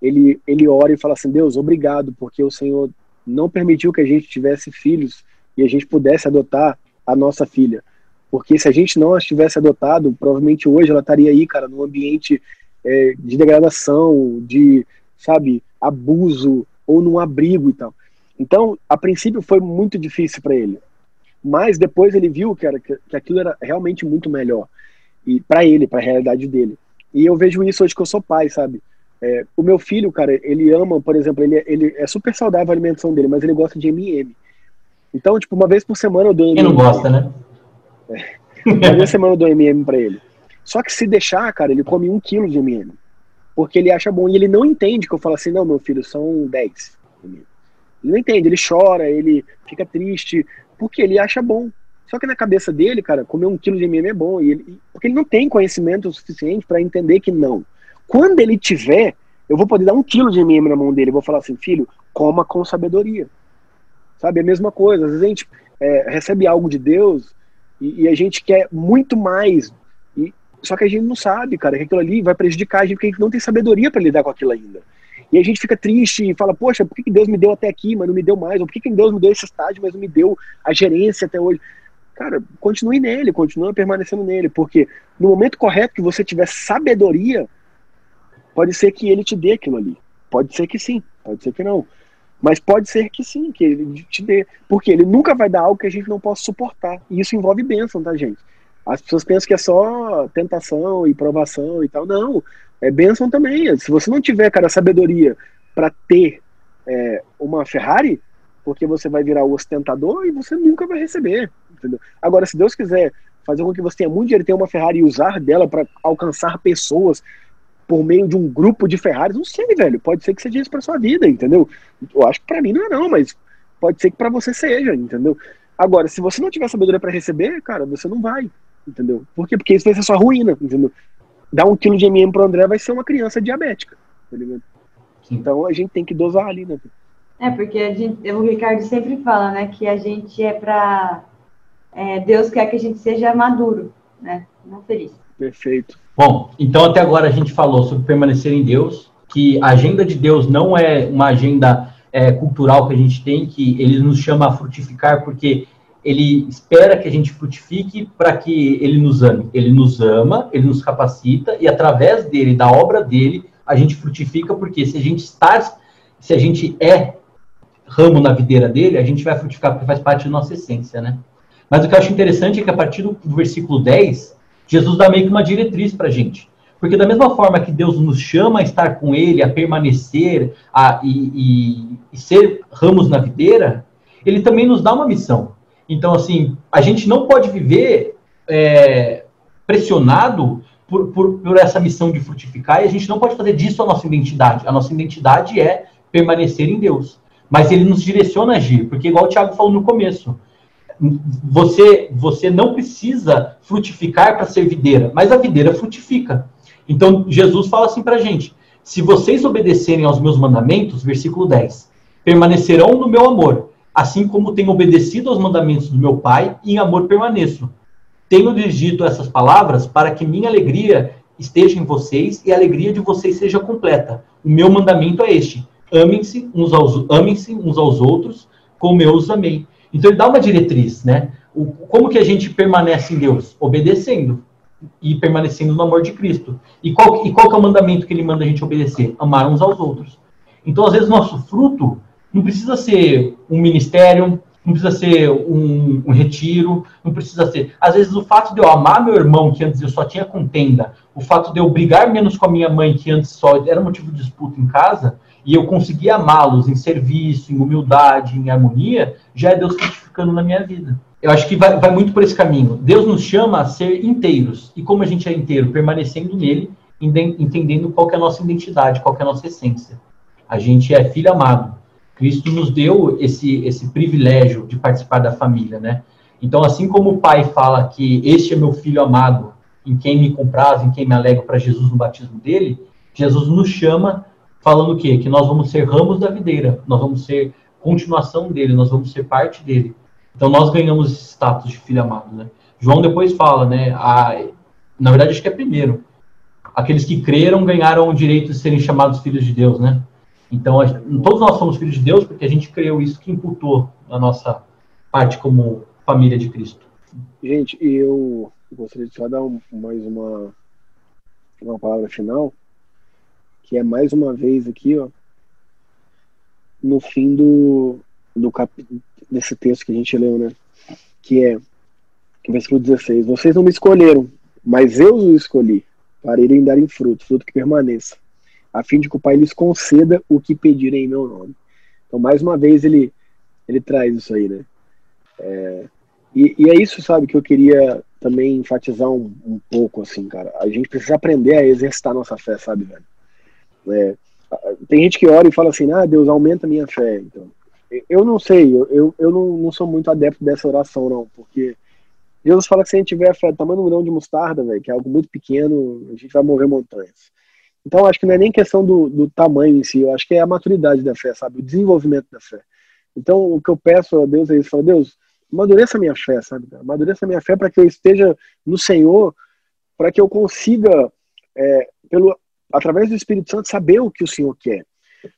ele, ele ora e fala assim: Deus, obrigado, porque o Senhor não permitiu que a gente tivesse filhos e a gente pudesse adotar a nossa filha. Porque se a gente não as tivesse adotado, provavelmente hoje ela estaria aí, cara, num ambiente é, de degradação, de, sabe, abuso ou num abrigo e tal. Então, a princípio foi muito difícil para ele. Mas depois ele viu que, era, que aquilo era realmente muito melhor e para ele, para a realidade dele. E eu vejo isso hoje que eu sou pai, sabe? É, o meu filho, cara, ele ama, por exemplo, ele, ele é super saudável a alimentação dele, mas ele gosta de M&M. Então, tipo, uma vez por semana eu dou M&M. Quem não gosta, né? É, uma vez por semana eu dou M&M para ele. Só que se deixar, cara, ele come um quilo de M&M. Porque ele acha bom. E ele não entende que eu falo assim, não, meu filho, são 10. Ele não entende, ele chora, ele fica triste, porque ele acha bom. Só que na cabeça dele, cara, comer um quilo de MM é bom. E ele, porque ele não tem conhecimento suficiente para entender que não. Quando ele tiver, eu vou poder dar um quilo de MM na mão dele. Eu vou falar assim, filho, coma com sabedoria. Sabe? É a mesma coisa. Às vezes a gente é, recebe algo de Deus e, e, a gente quer muito mais. E, só que a gente não sabe, cara, que aquilo ali vai prejudicar a gente porque a gente não tem sabedoria para lidar com aquilo ainda. E a gente fica triste e fala, poxa, por que, Deus me deu até aqui, mas não me deu mais? Ou por que Deus me deu esse estágio, mas não me deu a gerência até hoje? Cara, continue nele, continue permanecendo nele, porque no momento correto que você tiver sabedoria, pode ser que ele te dê aquilo ali. Pode ser que sim, pode ser que não. Mas pode ser que sim, que ele te dê. Porque ele nunca vai dar algo que a gente não possa suportar. E isso envolve bênção, tá, gente? As pessoas pensam que é só tentação e provação e tal. Não, é bênção também. Se você não tiver, cara, sabedoria para ter é, uma Ferrari, porque você vai virar o ostentador e você nunca vai receber. Entendeu? Agora, se Deus quiser fazer com que você tenha muito dinheiro, ter uma Ferrari e usar dela para alcançar pessoas por meio de um grupo de Ferraris, não sei, velho. Pode ser que seja isso para sua vida, entendeu? Eu acho que para mim não é não, mas pode ser que para você seja, entendeu? Agora, se você não tiver sabedoria para receber, cara, você não vai entendeu? Por quê? Porque isso vai ser sua ruína, entendeu? Dar um quilo de MM pro André vai ser uma criança diabética, tá ligado? Então a gente tem que dosar ali, né? É, porque a gente, o Ricardo sempre fala, né, que a gente é pra. É, Deus quer que a gente seja maduro, né? Não feliz. Perfeito. Bom, então até agora a gente falou sobre permanecer em Deus, que a agenda de Deus não é uma agenda é, cultural que a gente tem, que ele nos chama a frutificar, porque ele espera que a gente frutifique para que ele nos ame. Ele nos ama, ele nos capacita e através dele, da obra dele, a gente frutifica porque se a gente está, se a gente é ramo na videira dele, a gente vai frutificar porque faz parte da nossa essência, né? Mas o que eu acho interessante é que a partir do versículo 10, Jesus dá meio que uma diretriz para a gente. Porque da mesma forma que Deus nos chama a estar com Ele, a permanecer a, e, e, e ser ramos na videira, Ele também nos dá uma missão. Então, assim, a gente não pode viver é, pressionado por, por, por, essa missão de frutificar e a gente não pode fazer disso a nossa identidade. A nossa identidade é permanecer em Deus. Mas ele nos direciona a agir, porque igual o Tiago falou no começo, você, você não precisa frutificar para ser videira, mas a videira frutifica. Então, Jesus fala assim para a gente, se vocês obedecerem aos meus mandamentos, versículo 10, permanecerão no meu amor, assim como tenho obedecido aos mandamentos do meu Pai, e em amor permaneço. Tenho dito essas palavras para que minha alegria esteja em vocês e a alegria de vocês seja completa. O meu mandamento é este: amem-se uns aos, amem-se uns aos outros, como eu os amei. Então ele dá uma diretriz, né? O, como que a gente permanece em Deus? Obedecendo e permanecendo no amor de Cristo. E qual, e qual que é o mandamento que ele manda a gente obedecer? Amar uns aos outros. Então, às vezes, nosso fruto não precisa ser um ministério, não precisa ser um, um, retiro, não precisa ser. Às vezes, o fato de eu amar meu irmão, que antes eu só tinha contenda, o fato de eu brigar menos com a minha mãe, que antes só era motivo de disputa em casa, e eu conseguir amá-los em serviço, em humildade, em harmonia, já é Deus frutificando na minha vida. Eu acho que vai, vai muito por esse caminho. Deus nos chama a ser inteiros. E como a gente é inteiro? Permanecendo nele, entendendo qual é a nossa identidade, qual é a nossa essência. A gente é filho amado. Cristo nos deu esse, esse privilégio de participar da família, né? Então, assim como o pai fala que este é meu filho amado, em quem me compraz, em quem me alegro para Jesus no batismo dele, Jesus nos chama falando o quê? Que nós vamos ser ramos da videira, nós vamos ser continuação dele, nós vamos ser parte dele. Então, nós ganhamos esse status de filho amado, né? João depois fala, né? A, na verdade, acho que é primeiro. Aqueles que creram ganharam o direito de serem chamados filhos de Deus, né? Então, todos nós somos filhos de Deus porque a gente criou isso que imputou na nossa parte como família de Cristo. Gente, eu gostaria de só dar um, mais uma, uma palavra final, que é mais uma vez aqui, ó, no fim do, do cap, desse texto que a gente leu, né? Que é, versículo 16: Vocês não me escolheram, mas eu os escolhi, para irem darem fruto, fruto que permaneça a fim de que o Pai lhes conceda o que pedirem em meu nome. Então, mais uma vez, ele, ele traz isso aí, né? É, e, e, é isso, sabe, que eu queria também enfatizar um, um, pouco, assim, cara. A gente precisa aprender a exercitar nossa fé, sabe, velho? É, tem gente que ora e fala assim, ah, Deus, aumenta a minha fé. Então, eu não sei, eu, eu, não, não sou muito adepto dessa oração, não, porque Deus fala que se a gente tiver fé tamanho um grão de mostarda, velho, que é algo muito pequeno, a gente vai mover montanhas. Então, acho que não é nem questão do, do tamanho em si, eu acho que é a maturidade da fé, sabe? O desenvolvimento da fé. Então, o que eu peço a Deus é isso: falo, Deus, amadureça a minha fé, sabe? Amadureça a minha fé para que eu esteja no Senhor, para que eu consiga, é, pelo, através do Espírito Santo, saber o que o Senhor quer.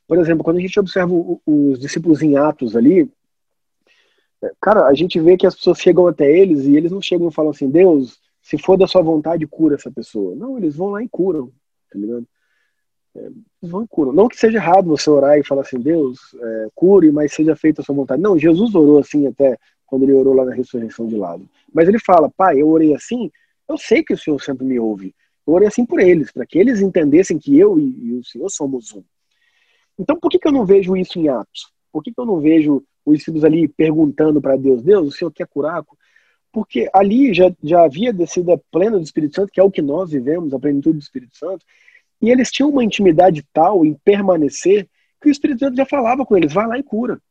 Por exemplo, quando a gente observa os discípulos em Atos ali, é, cara, a gente vê que as pessoas chegam até eles e eles não chegam e falam assim, Deus, se for da sua vontade, cura essa pessoa. Não, eles vão lá e curam, tá ligado? É, eles vão e curam. Não que seja errado você orar e falar assim, Deus, é, cure, mas seja feita a sua vontade. Não, Jesus orou assim até quando ele orou lá na ressurreição de lado. Mas ele fala, pai, eu orei assim, eu sei que o Senhor sempre me ouve. Eu orei assim por eles, para que eles entendessem que eu e, e, o Senhor somos um. Então, por que, que eu não vejo isso em Atos? Por que, que eu não vejo os discípulos ali perguntando para Deus, Deus, o Senhor quer curar? Porque ali já, já havia descida plena do Espírito Santo, que é o que nós vivemos, a plenitude do Espírito Santo, e eles tinham uma intimidade tal em permanecer que o Espírito Santo já falava com eles, vai lá e cura.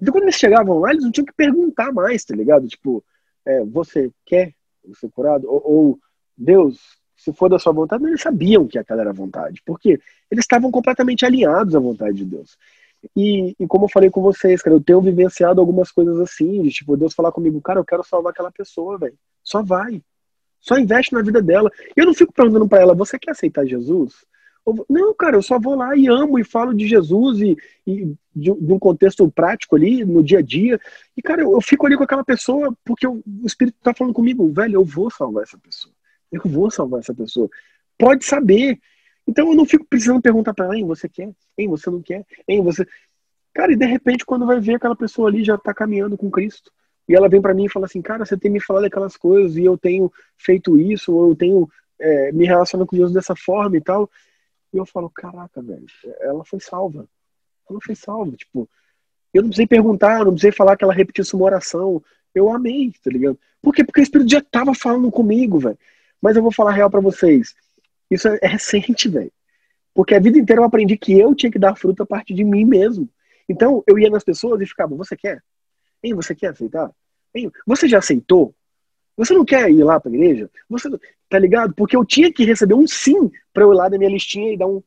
Então, quando eles chegavam lá, eles não tinham que perguntar mais, tá ligado? Tipo, é, você quer ser curado? Ou, ou, Deus, se for da sua vontade, eles sabiam que aquela era a vontade, porque eles estavam completamente alinhados à vontade de Deus. E, e, como eu falei com vocês, cara, eu tenho vivenciado algumas coisas assim, de tipo, Deus falar comigo, cara, eu quero salvar aquela pessoa, velho. Só vai. Só investe na vida dela. Eu não fico perguntando para ela, você quer aceitar Jesus? Não, cara, eu só vou lá e amo e falo de Jesus e, e de, de, um contexto prático ali, no dia a dia. E, cara, eu, eu fico ali com aquela pessoa porque eu, o Espírito tá falando comigo, velho, eu vou salvar essa pessoa. Eu vou salvar essa pessoa. Pode saber. Então eu não fico precisando perguntar para ela, hein, você quer? Hein, você não quer? Hein, você. Cara, e de repente, quando vai ver aquela pessoa ali já tá caminhando com Cristo. E ela vem para mim e fala assim, cara, você tem me falado aquelas coisas e eu tenho feito isso, ou eu tenho é, me relacionado com Deus dessa forma e tal. E eu falo, caraca, velho, ela foi salva. Ela foi salva. Tipo, eu não precisei perguntar, eu não precisei falar que ela repetisse uma oração. Eu amei, tá ligado? Por quê? Porque o Espírito já tava falando comigo, velho. Mas eu vou falar real para vocês. Isso é recente, velho. Porque a vida inteira eu aprendi que eu tinha que dar fruto a partir de mim mesmo. Então, eu ia nas pessoas e ficava, você quer? Hein, você quer aceitar? Hein, você já aceitou? Você não quer ir lá para a igreja? Você tá ligado? Porque eu tinha que receber um sim para eu ir lá na minha listinha e dar um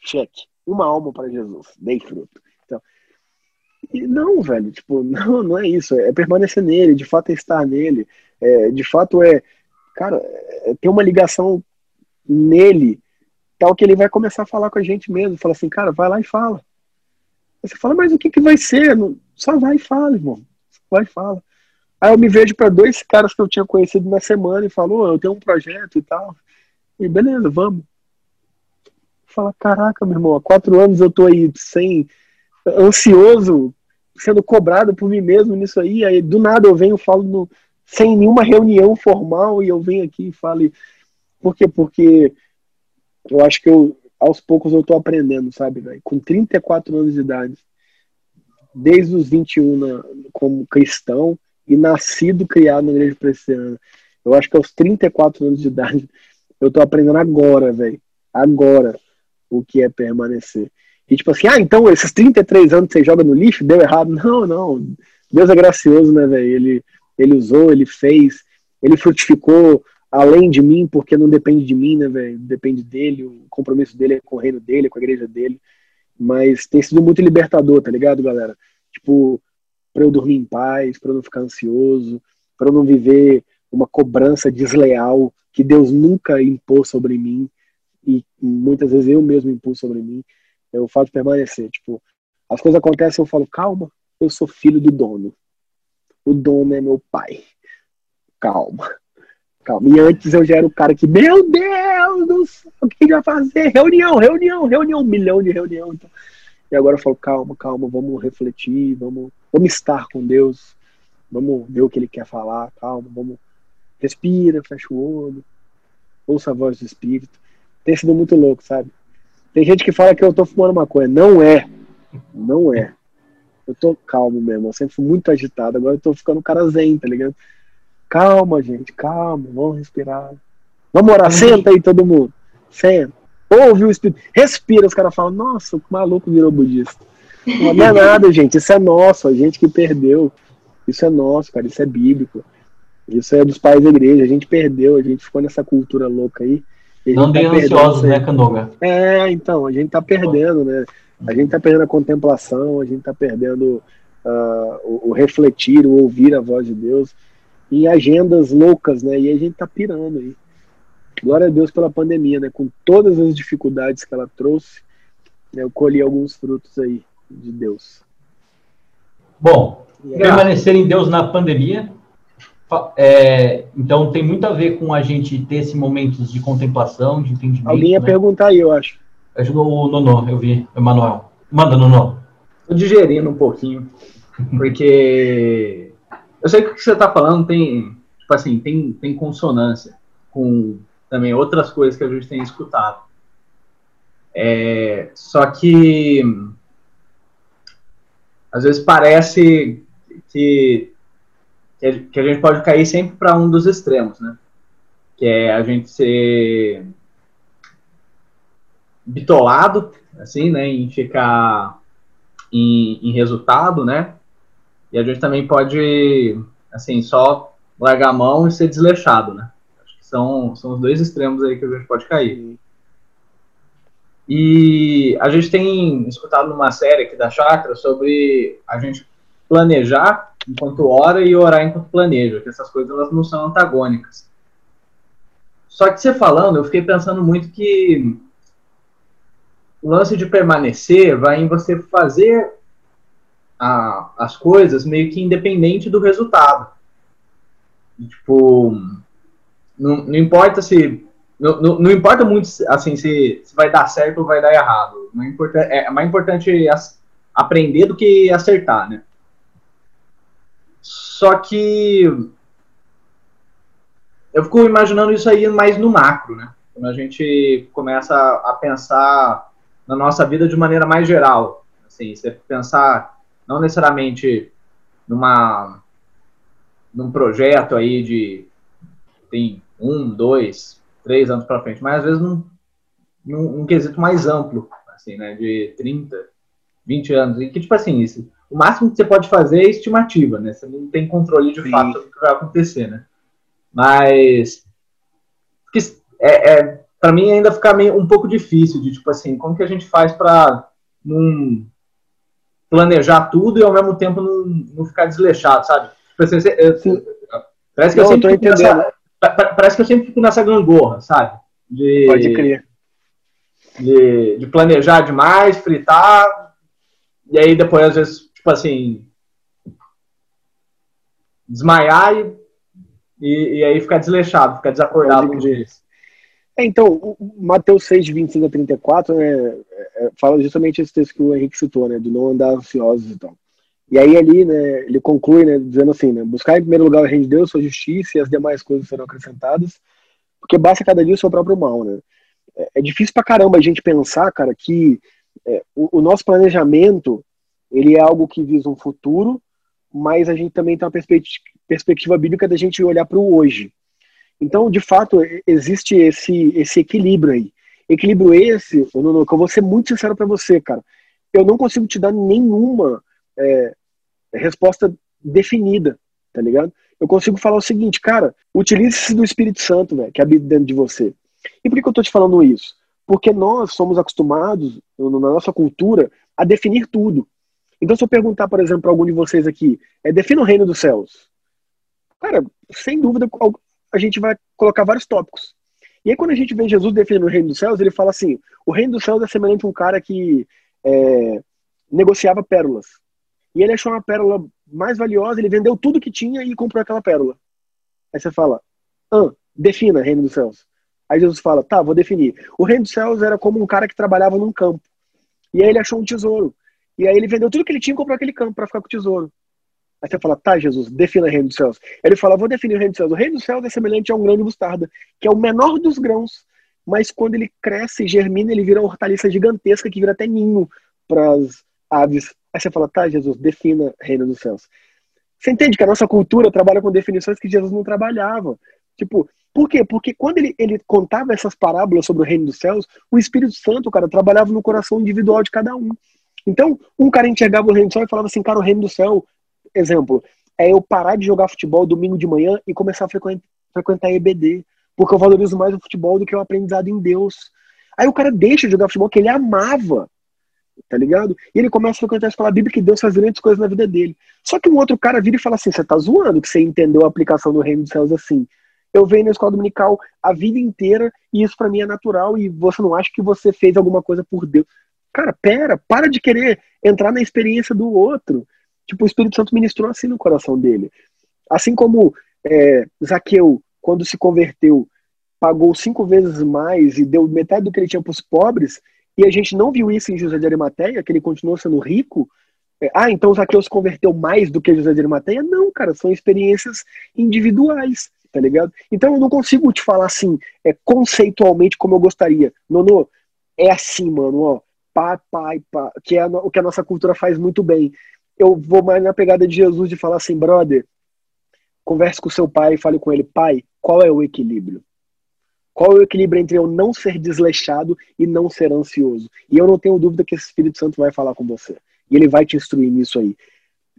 cheque, uma alma para Jesus, dei fruto. Então, não, velho, tipo, (laughs) não, não é isso. É permanecer nele, de fato é estar nele, é, de fato é, cara, é ter uma ligação nele, tal que ele vai começar a falar com a gente mesmo. Fala assim, cara, vai lá e fala. Você fala, mas o que, que vai ser? Só vai e fala, irmão. Vai e fala. Aí eu me vejo para dois caras que eu tinha conhecido na semana e falou, oh, eu tenho um projeto e tal. E beleza, vamos. Fala, caraca, meu irmão, há quatro anos eu tô aí sem ansioso, sendo cobrado por mim mesmo nisso aí. Aí do nada eu venho falo no, sem nenhuma reunião formal e eu venho aqui e falo. Por quê? Porque eu acho que eu, aos poucos eu tô aprendendo, sabe, velho? Com 34 anos de idade, desde os 21 na, como cristão, e nascido, criado na igreja presbiteriana. Eu acho que aos 34 anos de idade, eu tô aprendendo agora, velho. Agora, o que é permanecer. E tipo assim, ah, então esses 33 anos que você joga no lixo, deu errado. Não, não. Deus é gracioso, né, velho? Ele, ele usou, ele fez, ele frutificou além de mim, porque não depende de mim, né, velho? Depende dele, o compromisso dele é com o reino dele, com a igreja dele. Mas tem sido muito libertador, tá ligado, galera? Tipo, para eu dormir em paz, para eu não ficar ansioso, para eu não viver uma cobrança desleal que Deus nunca impôs sobre mim e muitas vezes eu mesmo impus sobre mim. É o fato de permanecer, tipo, as coisas acontecem, eu falo, calma, eu sou filho do dono. O dono é meu pai. Calma. Calma. E antes eu já era o cara que, meu Deus do céu, o que vai fazer? Reunião, reunião, reunião, um milhão de reunião. Então, e agora eu falo, calma, calma, vamos refletir, vamos, vamos estar com Deus, vamos ver o que Ele quer falar, calma, vamos. Respira, fecha o olho, ouça a voz do Espírito. Tem sido muito louco, sabe? Tem gente que fala que eu tô fumando maconha. Não é. Não é. Eu tô calmo mesmo. Eu sempre fui muito agitado. Agora eu tô ficando cara zen, tá ligado? Calma, gente, calma. Vamos respirar. Vamos orar. Senta aí, todo mundo. Senta. Ouve o Espírito. Respira. Os caras falam, nossa, o maluco virou budista. Não é nada, gente. Isso é nosso. A gente que perdeu. Isso é nosso, cara. Isso é bíblico. Isso é dos pais da igreja. A gente perdeu. A gente ficou nessa cultura louca aí. Não bem tá ansiosos, né, Canoga? É, então. A gente tá perdendo, né? A gente tá perdendo a contemplação. A gente tá perdendo uh, o, o refletir, o ouvir a voz de Deus. Em agendas loucas, né? E a gente tá pirando aí. Glória a Deus pela pandemia, né? Com todas as dificuldades que ela trouxe, Eu colhi alguns frutos aí de Deus. Bom, permanecer em Deus na pandemia. É, então tem muito a ver com a gente ter esses momentos de contemplação, de entendimento. Alguém ia né? perguntar aí, eu acho. Ajudou o Nono, eu vi, Emanuel. Manda, Nono. Tô digerindo um pouquinho, porque eu sei que o que você tá falando tem, tipo assim, tem, tem consonância com também outras coisas que a gente tem escutado. É, só que às vezes parece que, que a gente pode cair sempre para um dos extremos, né? Que é a gente ser bitolado, assim, né? Em ficar em, em resultado, né? E a gente também pode, assim, só largar a mão e ser desleixado, né? Acho que são, são os dois extremos aí que a gente pode cair. E a gente tem escutado numa série aqui da Chácara sobre a gente planejar enquanto ora e orar enquanto planeja, que essas coisas elas não são antagônicas. Só que você falando, eu fiquei pensando muito que o lance de permanecer vai em você fazer a, as coisas meio que independente do resultado. Tipo, não, não importa se não, não, não, importa muito assim se, se, vai dar certo ou vai dar errado. Não importa, é mais importante as, aprender do que acertar, né? Só que eu fico imaginando isso aí mais no macro, né? Quando a gente começa a pensar na nossa vida de maneira mais geral. Assim, você pensar não necessariamente numa num projeto aí de tem um, dois, três anos para frente, mas às vezes num, num, num, quesito mais amplo, assim, né, de 30, 20 anos, e que, tipo assim, isso, o máximo que você pode fazer é estimativa, né, você não tem controle de Sim. fato do que vai acontecer, né, mas é, é para mim ainda fica meio um pouco difícil de, tipo assim, como que a gente faz para não planejar tudo e ao mesmo tempo não, não ficar desleixado, sabe? Tipo assim, parece que não, eu sempre eu entendendo. Nessa, parece que eu sempre fico nessa gangorra, sabe? De, Pode crer. De, de, planejar demais, fritar, e aí depois, às vezes, tipo assim, desmaiar e, e, e aí ficar desleixado, ficar desacordado um dia. É, então, Mateus 6, de 25 a 34, né, é, é, fala justamente esse texto que o Henrique citou, né, do não andar ansiosos e tal. E aí ali, né, ele conclui, né, dizendo assim, né, buscar em primeiro lugar o reino de Deus, sua justiça e as demais coisas serão acrescentadas, porque basta cada dia o seu próprio mal, né. É, é difícil pra caramba a gente pensar, cara, que é, o, o, nosso planejamento, ele é algo que visa um futuro, mas a gente também tem uma perspectiva, perspectiva bíblica da gente olhar para o hoje. Então, de fato, existe esse, esse equilíbrio aí. Equilíbrio esse, eu, não, que eu vou ser muito sincero para você, cara. Eu não consigo te dar nenhuma é, resposta definida, tá ligado? Eu consigo falar o seguinte, cara, utilize-se do Espírito Santo, velho, que habita dentro de você. E por que, que eu tô te falando isso? Porque nós somos acostumados, na nossa cultura, a definir tudo. Então, se eu perguntar, por exemplo, para algum de vocês aqui, é, defina o reino dos céus. Cara, sem dúvida, a gente vai colocar vários tópicos. E aí, quando a gente vê Jesus definindo o reino dos céus, ele fala assim: o reino dos céus é semelhante a um cara que é, negociava pérolas. E ele achou uma pérola mais valiosa, ele vendeu tudo que tinha e comprou aquela pérola. Aí você fala, ah, defina reino dos céus. Aí Jesus fala, tá, vou definir. O reino dos céus era como um cara que trabalhava num campo. E aí ele achou um tesouro. E aí ele vendeu tudo que ele tinha e comprou aquele campo para ficar com o tesouro. Aí você fala, tá, Jesus, defina o reino dos céus. Ele fala, vou definir o reino dos céus. O reino dos céus é semelhante a um grão de mostarda, que é o menor dos grãos, mas quando ele cresce e germina, ele vira uma hortaliça gigantesca que vira até ninho para as aves Aí você fala, tá, Jesus, defina reino dos céus. Você entende que a nossa cultura trabalha com definições que Jesus não trabalhava. Tipo, por quê? Porque quando ele, ele contava essas parábolas sobre o reino dos céus, o Espírito Santo, cara, trabalhava no coração individual de cada um. Então, um cara enxergava o reino do céu e falava assim, cara, o reino do céu, exemplo, é eu parar de jogar futebol domingo de manhã e começar a frequentar, EBD, porque eu valorizo mais o futebol do que o aprendizado em Deus. Aí o cara deixa de jogar futebol que ele amava tá ligado? E ele começa a frequentar a escola bíblica e Deus faz grandes coisas na vida dele. Só que um outro cara vira e fala assim: você tá zoando que você entendeu a aplicação do reino dos céus assim. Eu venho na escola dominical a vida inteira e isso para mim é natural e você não acha que você fez alguma coisa por Deus. Cara, pera, para de querer entrar na experiência do outro. Tipo, o Espírito Santo ministrou assim no coração dele. Assim como é, Zaqueu, quando se converteu, pagou cinco vezes mais e deu metade do que ele tinha para os pobres, e a gente não viu isso em José de Arimateia, que ele continuou sendo rico. É, ah, então Zaqueu se converteu mais do que José de Arimateia? Não, cara, são experiências individuais, tá ligado? Então eu não consigo te falar assim, é, conceitualmente como eu gostaria. Nono, é assim, mano, ó, pai, pai, pai, que é o que a nossa cultura faz muito bem. Eu vou mais na pegada de Jesus de falar assim, brother, converse com seu pai e fale com ele, pai, qual é o equilíbrio? Qual é o equilíbrio entre eu não ser desleixado e não ser ansioso? E eu não tenho dúvida que esse Espírito Santo vai falar com você. E ele vai te instruir nisso aí.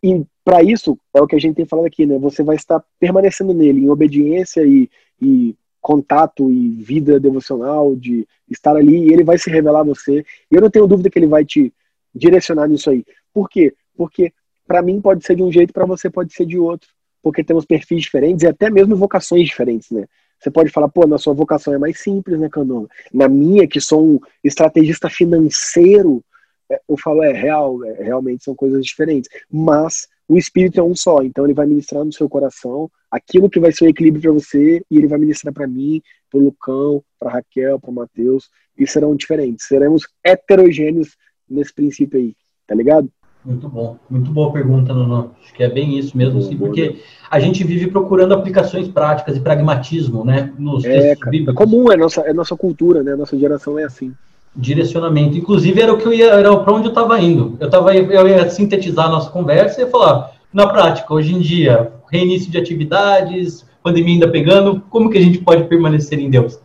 E para isso, é o que a gente tem falado aqui, né? Você vai estar permanecendo nele, em obediência e, e contato e vida devocional, de estar ali, e ele vai se revelar a você. E eu não tenho dúvida que ele vai te direcionar nisso aí. Por quê? Porque para mim pode ser de um jeito, para você pode ser de outro. Porque temos perfis diferentes e até mesmo vocações diferentes, né? Você pode falar, pô, na sua vocação é mais simples, né, Candonga? Na minha, que sou um estrategista financeiro, é, eu falo, é real, é, realmente são coisas diferentes. Mas o espírito é um só, então ele vai ministrar no seu coração aquilo que vai ser o equilíbrio para você e ele vai ministrar para mim, para Lucão, para Raquel, para Mateus, e serão diferentes. Seremos heterogêneos nesse princípio aí, tá ligado? Muito bom, muito boa pergunta, Nuno. Acho que é bem isso mesmo, sim, porque a gente vive procurando aplicações práticas e pragmatismo, né? Nos é, cara, é comum, é nossa, é nossa cultura, né? Nossa geração é assim. Direcionamento. Inclusive, era o que eu ia, era para onde eu estava indo. Eu, tava, eu ia sintetizar a nossa conversa e falar, na prática, hoje em dia, reinício de atividades, pandemia ainda pegando, como que a gente pode permanecer em Deus?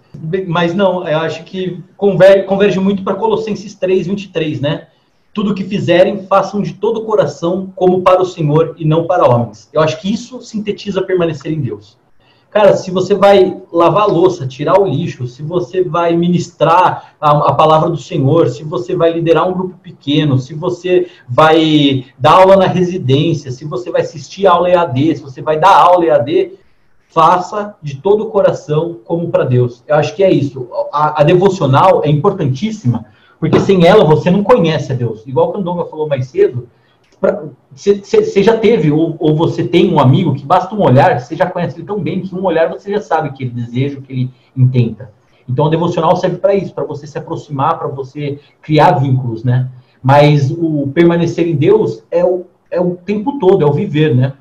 Mas não, eu acho que converge, converge muito para Colossenses 3, 23, né? Tudo o que fizerem, façam de todo o coração, como para o Senhor e não para homens. Eu acho que isso sintetiza permanecer em Deus. Cara, se você vai lavar a louça, tirar o lixo, se você vai ministrar a, a, palavra do Senhor, se você vai liderar um grupo pequeno, se você vai dar aula na residência, se você vai assistir aula EAD, se você vai dar aula EAD, faça de todo o coração como para Deus. Eu acho que é isso. A, a devocional é importantíssima, porque sem ela você não conhece a Deus. Igual o Candonga falou mais cedo, você já teve, ou, ou, você tem um amigo que basta um olhar, você já conhece ele tão bem que um olhar você já sabe que ele deseja, o que ele intenta. Então, o devocional serve para isso, para você se aproximar, para você criar vínculos, né? Mas o permanecer em Deus é o, é o tempo todo, é o viver, né?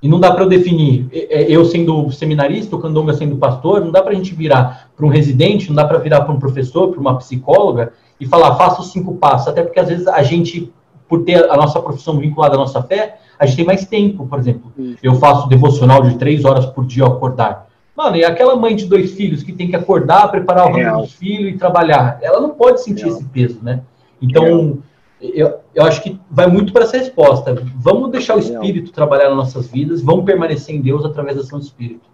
E não dá para eu definir, é, é, eu sendo seminarista, o Candonga sendo pastor, não dá para a gente virar para um residente, não dá para virar para um professor, para uma psicóloga e falar, faça os cinco passos. Até porque às vezes a gente, por ter a nossa profissão vinculada à nossa fé, a gente tem mais tempo, por exemplo. Eu faço devocional de três horas por dia ao acordar. Mano, e aquela mãe de dois filhos que tem que acordar, preparar o rango dos filhos e trabalhar, ela não pode sentir Real. esse peso, né? Então, eu, eu acho que vai muito para essa resposta. Vamos deixar o Espírito trabalhar nas nossas vidas, vamos permanecer em Deus através da ação do Espírito.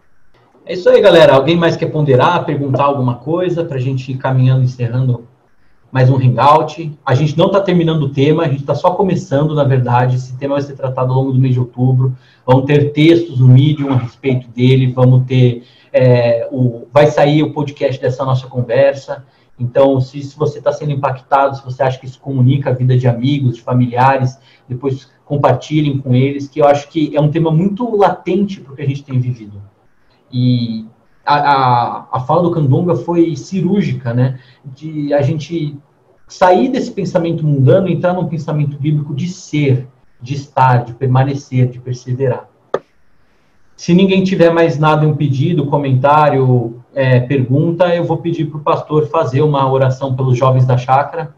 É isso aí, galera. Alguém mais quer ponderar, perguntar alguma coisa para a gente ir caminhando, encerrando mais um hangout. A gente não está terminando o tema, a gente está só começando, na verdade. Esse tema vai ser tratado ao longo do mês de outubro. Vamos ter textos no Medium a respeito dele, vamos ter. É, o, vai sair o podcast dessa nossa conversa. Então, se, se você está sendo impactado, se você acha que isso comunica a vida de amigos, de familiares, depois compartilhem com eles, que eu acho que é um tema muito latente para o que a gente tem vivido. E a, a, a fala do Candonga foi cirúrgica, né? De a gente sair desse pensamento mundano e entrar num pensamento bíblico de ser, de estar, de permanecer, de perseverar. Se ninguém tiver mais nada, um pedido, comentário, é, pergunta, eu vou pedir para o pastor fazer uma oração pelos jovens da chácara.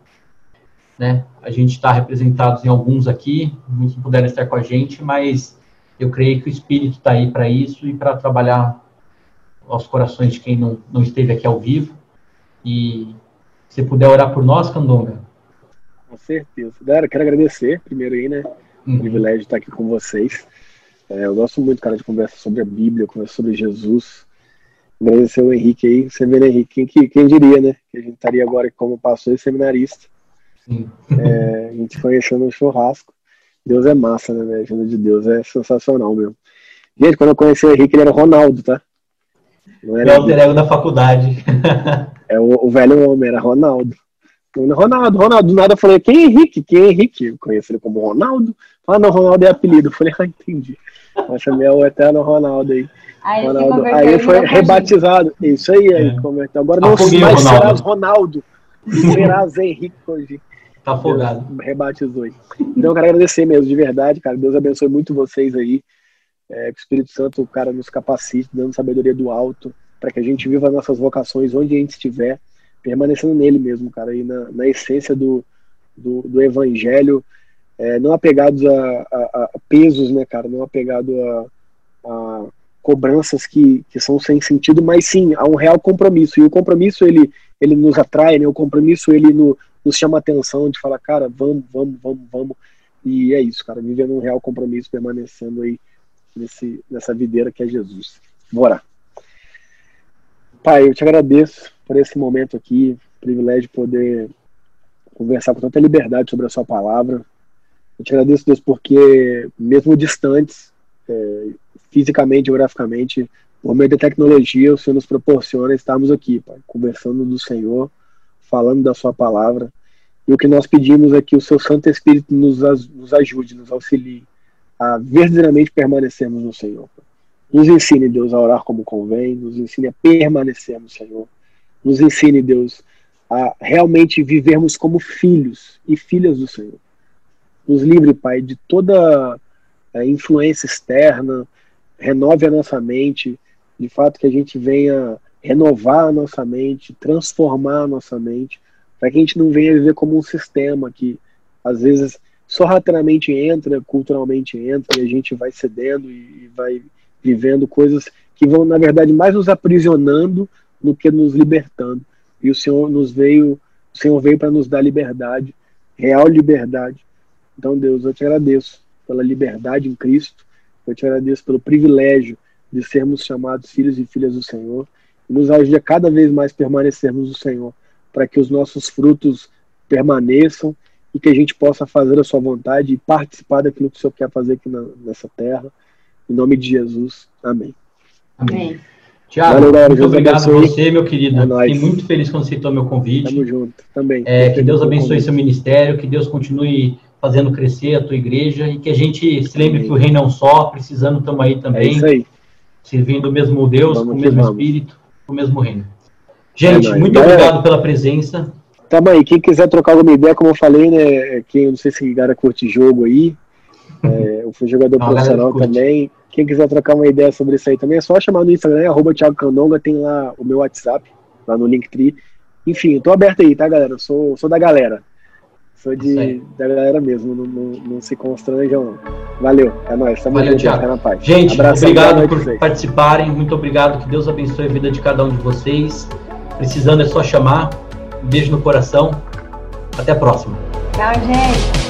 Né? A gente está representados em alguns aqui, muitos não puderam estar com a gente, mas eu creio que o Espírito está aí para isso e para trabalhar aos corações de quem não, não esteve aqui ao vivo. E se puder orar por nós, Candonga. Com certeza. Galera, quero agradecer primeiro aí, né? Uhum. O privilégio de estar aqui com vocês. É, eu gosto muito, cara, de conversar sobre a Bíblia, conversar sobre Jesus. Agradecer o Henrique aí, né, Henrique, quem, quem diria, né? Que a gente estaria agora como pastor e seminarista. É, a gente foi enchendo um churrasco. Deus é massa, né, velho? A de Deus é sensacional, meu. Gente, quando eu conheci o Henrique, ele era Ronaldo, tá? Não era é o alter ego da faculdade. (laughs) é o, o, velho homem, era Ronaldo. Ronaldo, Ronaldo, do nada eu falei, quem é Henrique? Quem é Henrique? Eu conheço ele como Ronaldo. Ah, não, Ronaldo é apelido. Eu falei, ah, entendi. Mas chamei o eterno Ronaldo aí. Aí, Ronaldo. Aí ele foi rebatizado. Isso aí, aí É. converteu. Agora não Afoguei o mais Ronaldo. serás Ronaldo. Serás Henrique hoje. Tá afogado. Deus rebatizou aí. Então eu quero agradecer mesmo, de verdade, cara. Deus abençoe muito vocês aí. É, que o Espírito Santo, o cara, nos capacite, dando sabedoria do alto, para que a gente viva nossas vocações onde a gente estiver, permanecendo nele mesmo, cara, aí na, na essência do, do, do evangelho, é, não apegados a, a- a pesos, né, cara, não apegado a, a cobranças que, que são sem sentido, mas sim a um real compromisso. E o compromisso, ele, ele nos atrai, né, o compromisso, ele no, nos chama atenção de falar, cara, vamos, vamos, vamos, vamos. E é isso, cara, vivendo um real compromisso, permanecendo aí nesse, nessa videira que é Jesus. Bora. Pai, eu te agradeço por esse momento aqui, privilégio de poder conversar com tanta liberdade sobre a sua palavra. Eu te agradeço, Deus, porque mesmo distantes, é, fisicamente, geograficamente, por meio da tecnologia, o Senhor nos proporciona estarmos aqui, Pai, conversando do Senhor, falando da sua palavra. E o que nós pedimos é que o seu Santo Espírito nos, nos ajude, nos auxilie a verdadeiramente permanecermos no Senhor. Nos ensine, Deus, a orar como convém, nos ensine a permanecer no Senhor. Nos ensine, Deus, a realmente vivermos como filhos e filhas do Senhor. Nos livre, Pai, de toda eh, influência externa, renove a nossa mente, de fato que a gente venha renovar a nossa mente, transformar a nossa mente, para que a gente não venha viver como um sistema que às vezes sorrateiramente entra, culturalmente entra, e a gente vai cedendo e vai vivendo coisas que vão, na verdade, mais nos aprisionando do que nos libertando. E o Senhor nos veio, o Senhor veio para nos dar liberdade, real liberdade. Então, Deus, eu te agradeço pela liberdade em Cristo. Eu te agradeço pelo privilégio de sermos chamados filhos e filhas do Senhor. E nos ajude a cada vez mais permanecermos no Senhor, para que os nossos frutos permaneçam e que a gente possa fazer a sua vontade e participar daquilo que o Senhor quer fazer aqui na, nessa terra. Em nome de Jesus. Amém. Amém. Tiago, muito Deus obrigado a abençoe. você, meu querido. É nóis. Fiquei muito feliz quando aceitou meu convite. Tamo junto. Também. É, que Deus abençoe seu ministério, que Deus continue fazendo crescer a tua igreja e que a gente se lembre Amém. que o reino é um só, precisando estamos aí É também, isso aí. servindo o mesmo Deus, Vamos com o mesmo vamos. Espírito, com o mesmo reino. Gente, É muito obrigado pela presença. Tamo aí. Quem quiser trocar alguma ideia, como eu falei, né? Quem eu não sei se a galera curte jogo aí. É, eu fui jogador (laughs) Não, profissional também. Quem quiser trocar uma ideia sobre isso aí também, é só chamar no Instagram, é arroba Thiago Candonga, tem lá o meu WhatsApp, lá no Linktree. Enfim, eu tô aberto aí, tá, galera? Eu sou, sou da galera. Sou de, da galera mesmo, não, não, não se constranjam, não. Valeu, é nóis, tamo Valeu, junto, na paz. Gente, obrigado por vocês. participarem, muito obrigado, que Deus abençoe a vida de cada um de vocês. Precisando é só chamar. Um beijo no coração. Até a próxima. Tchau, gente.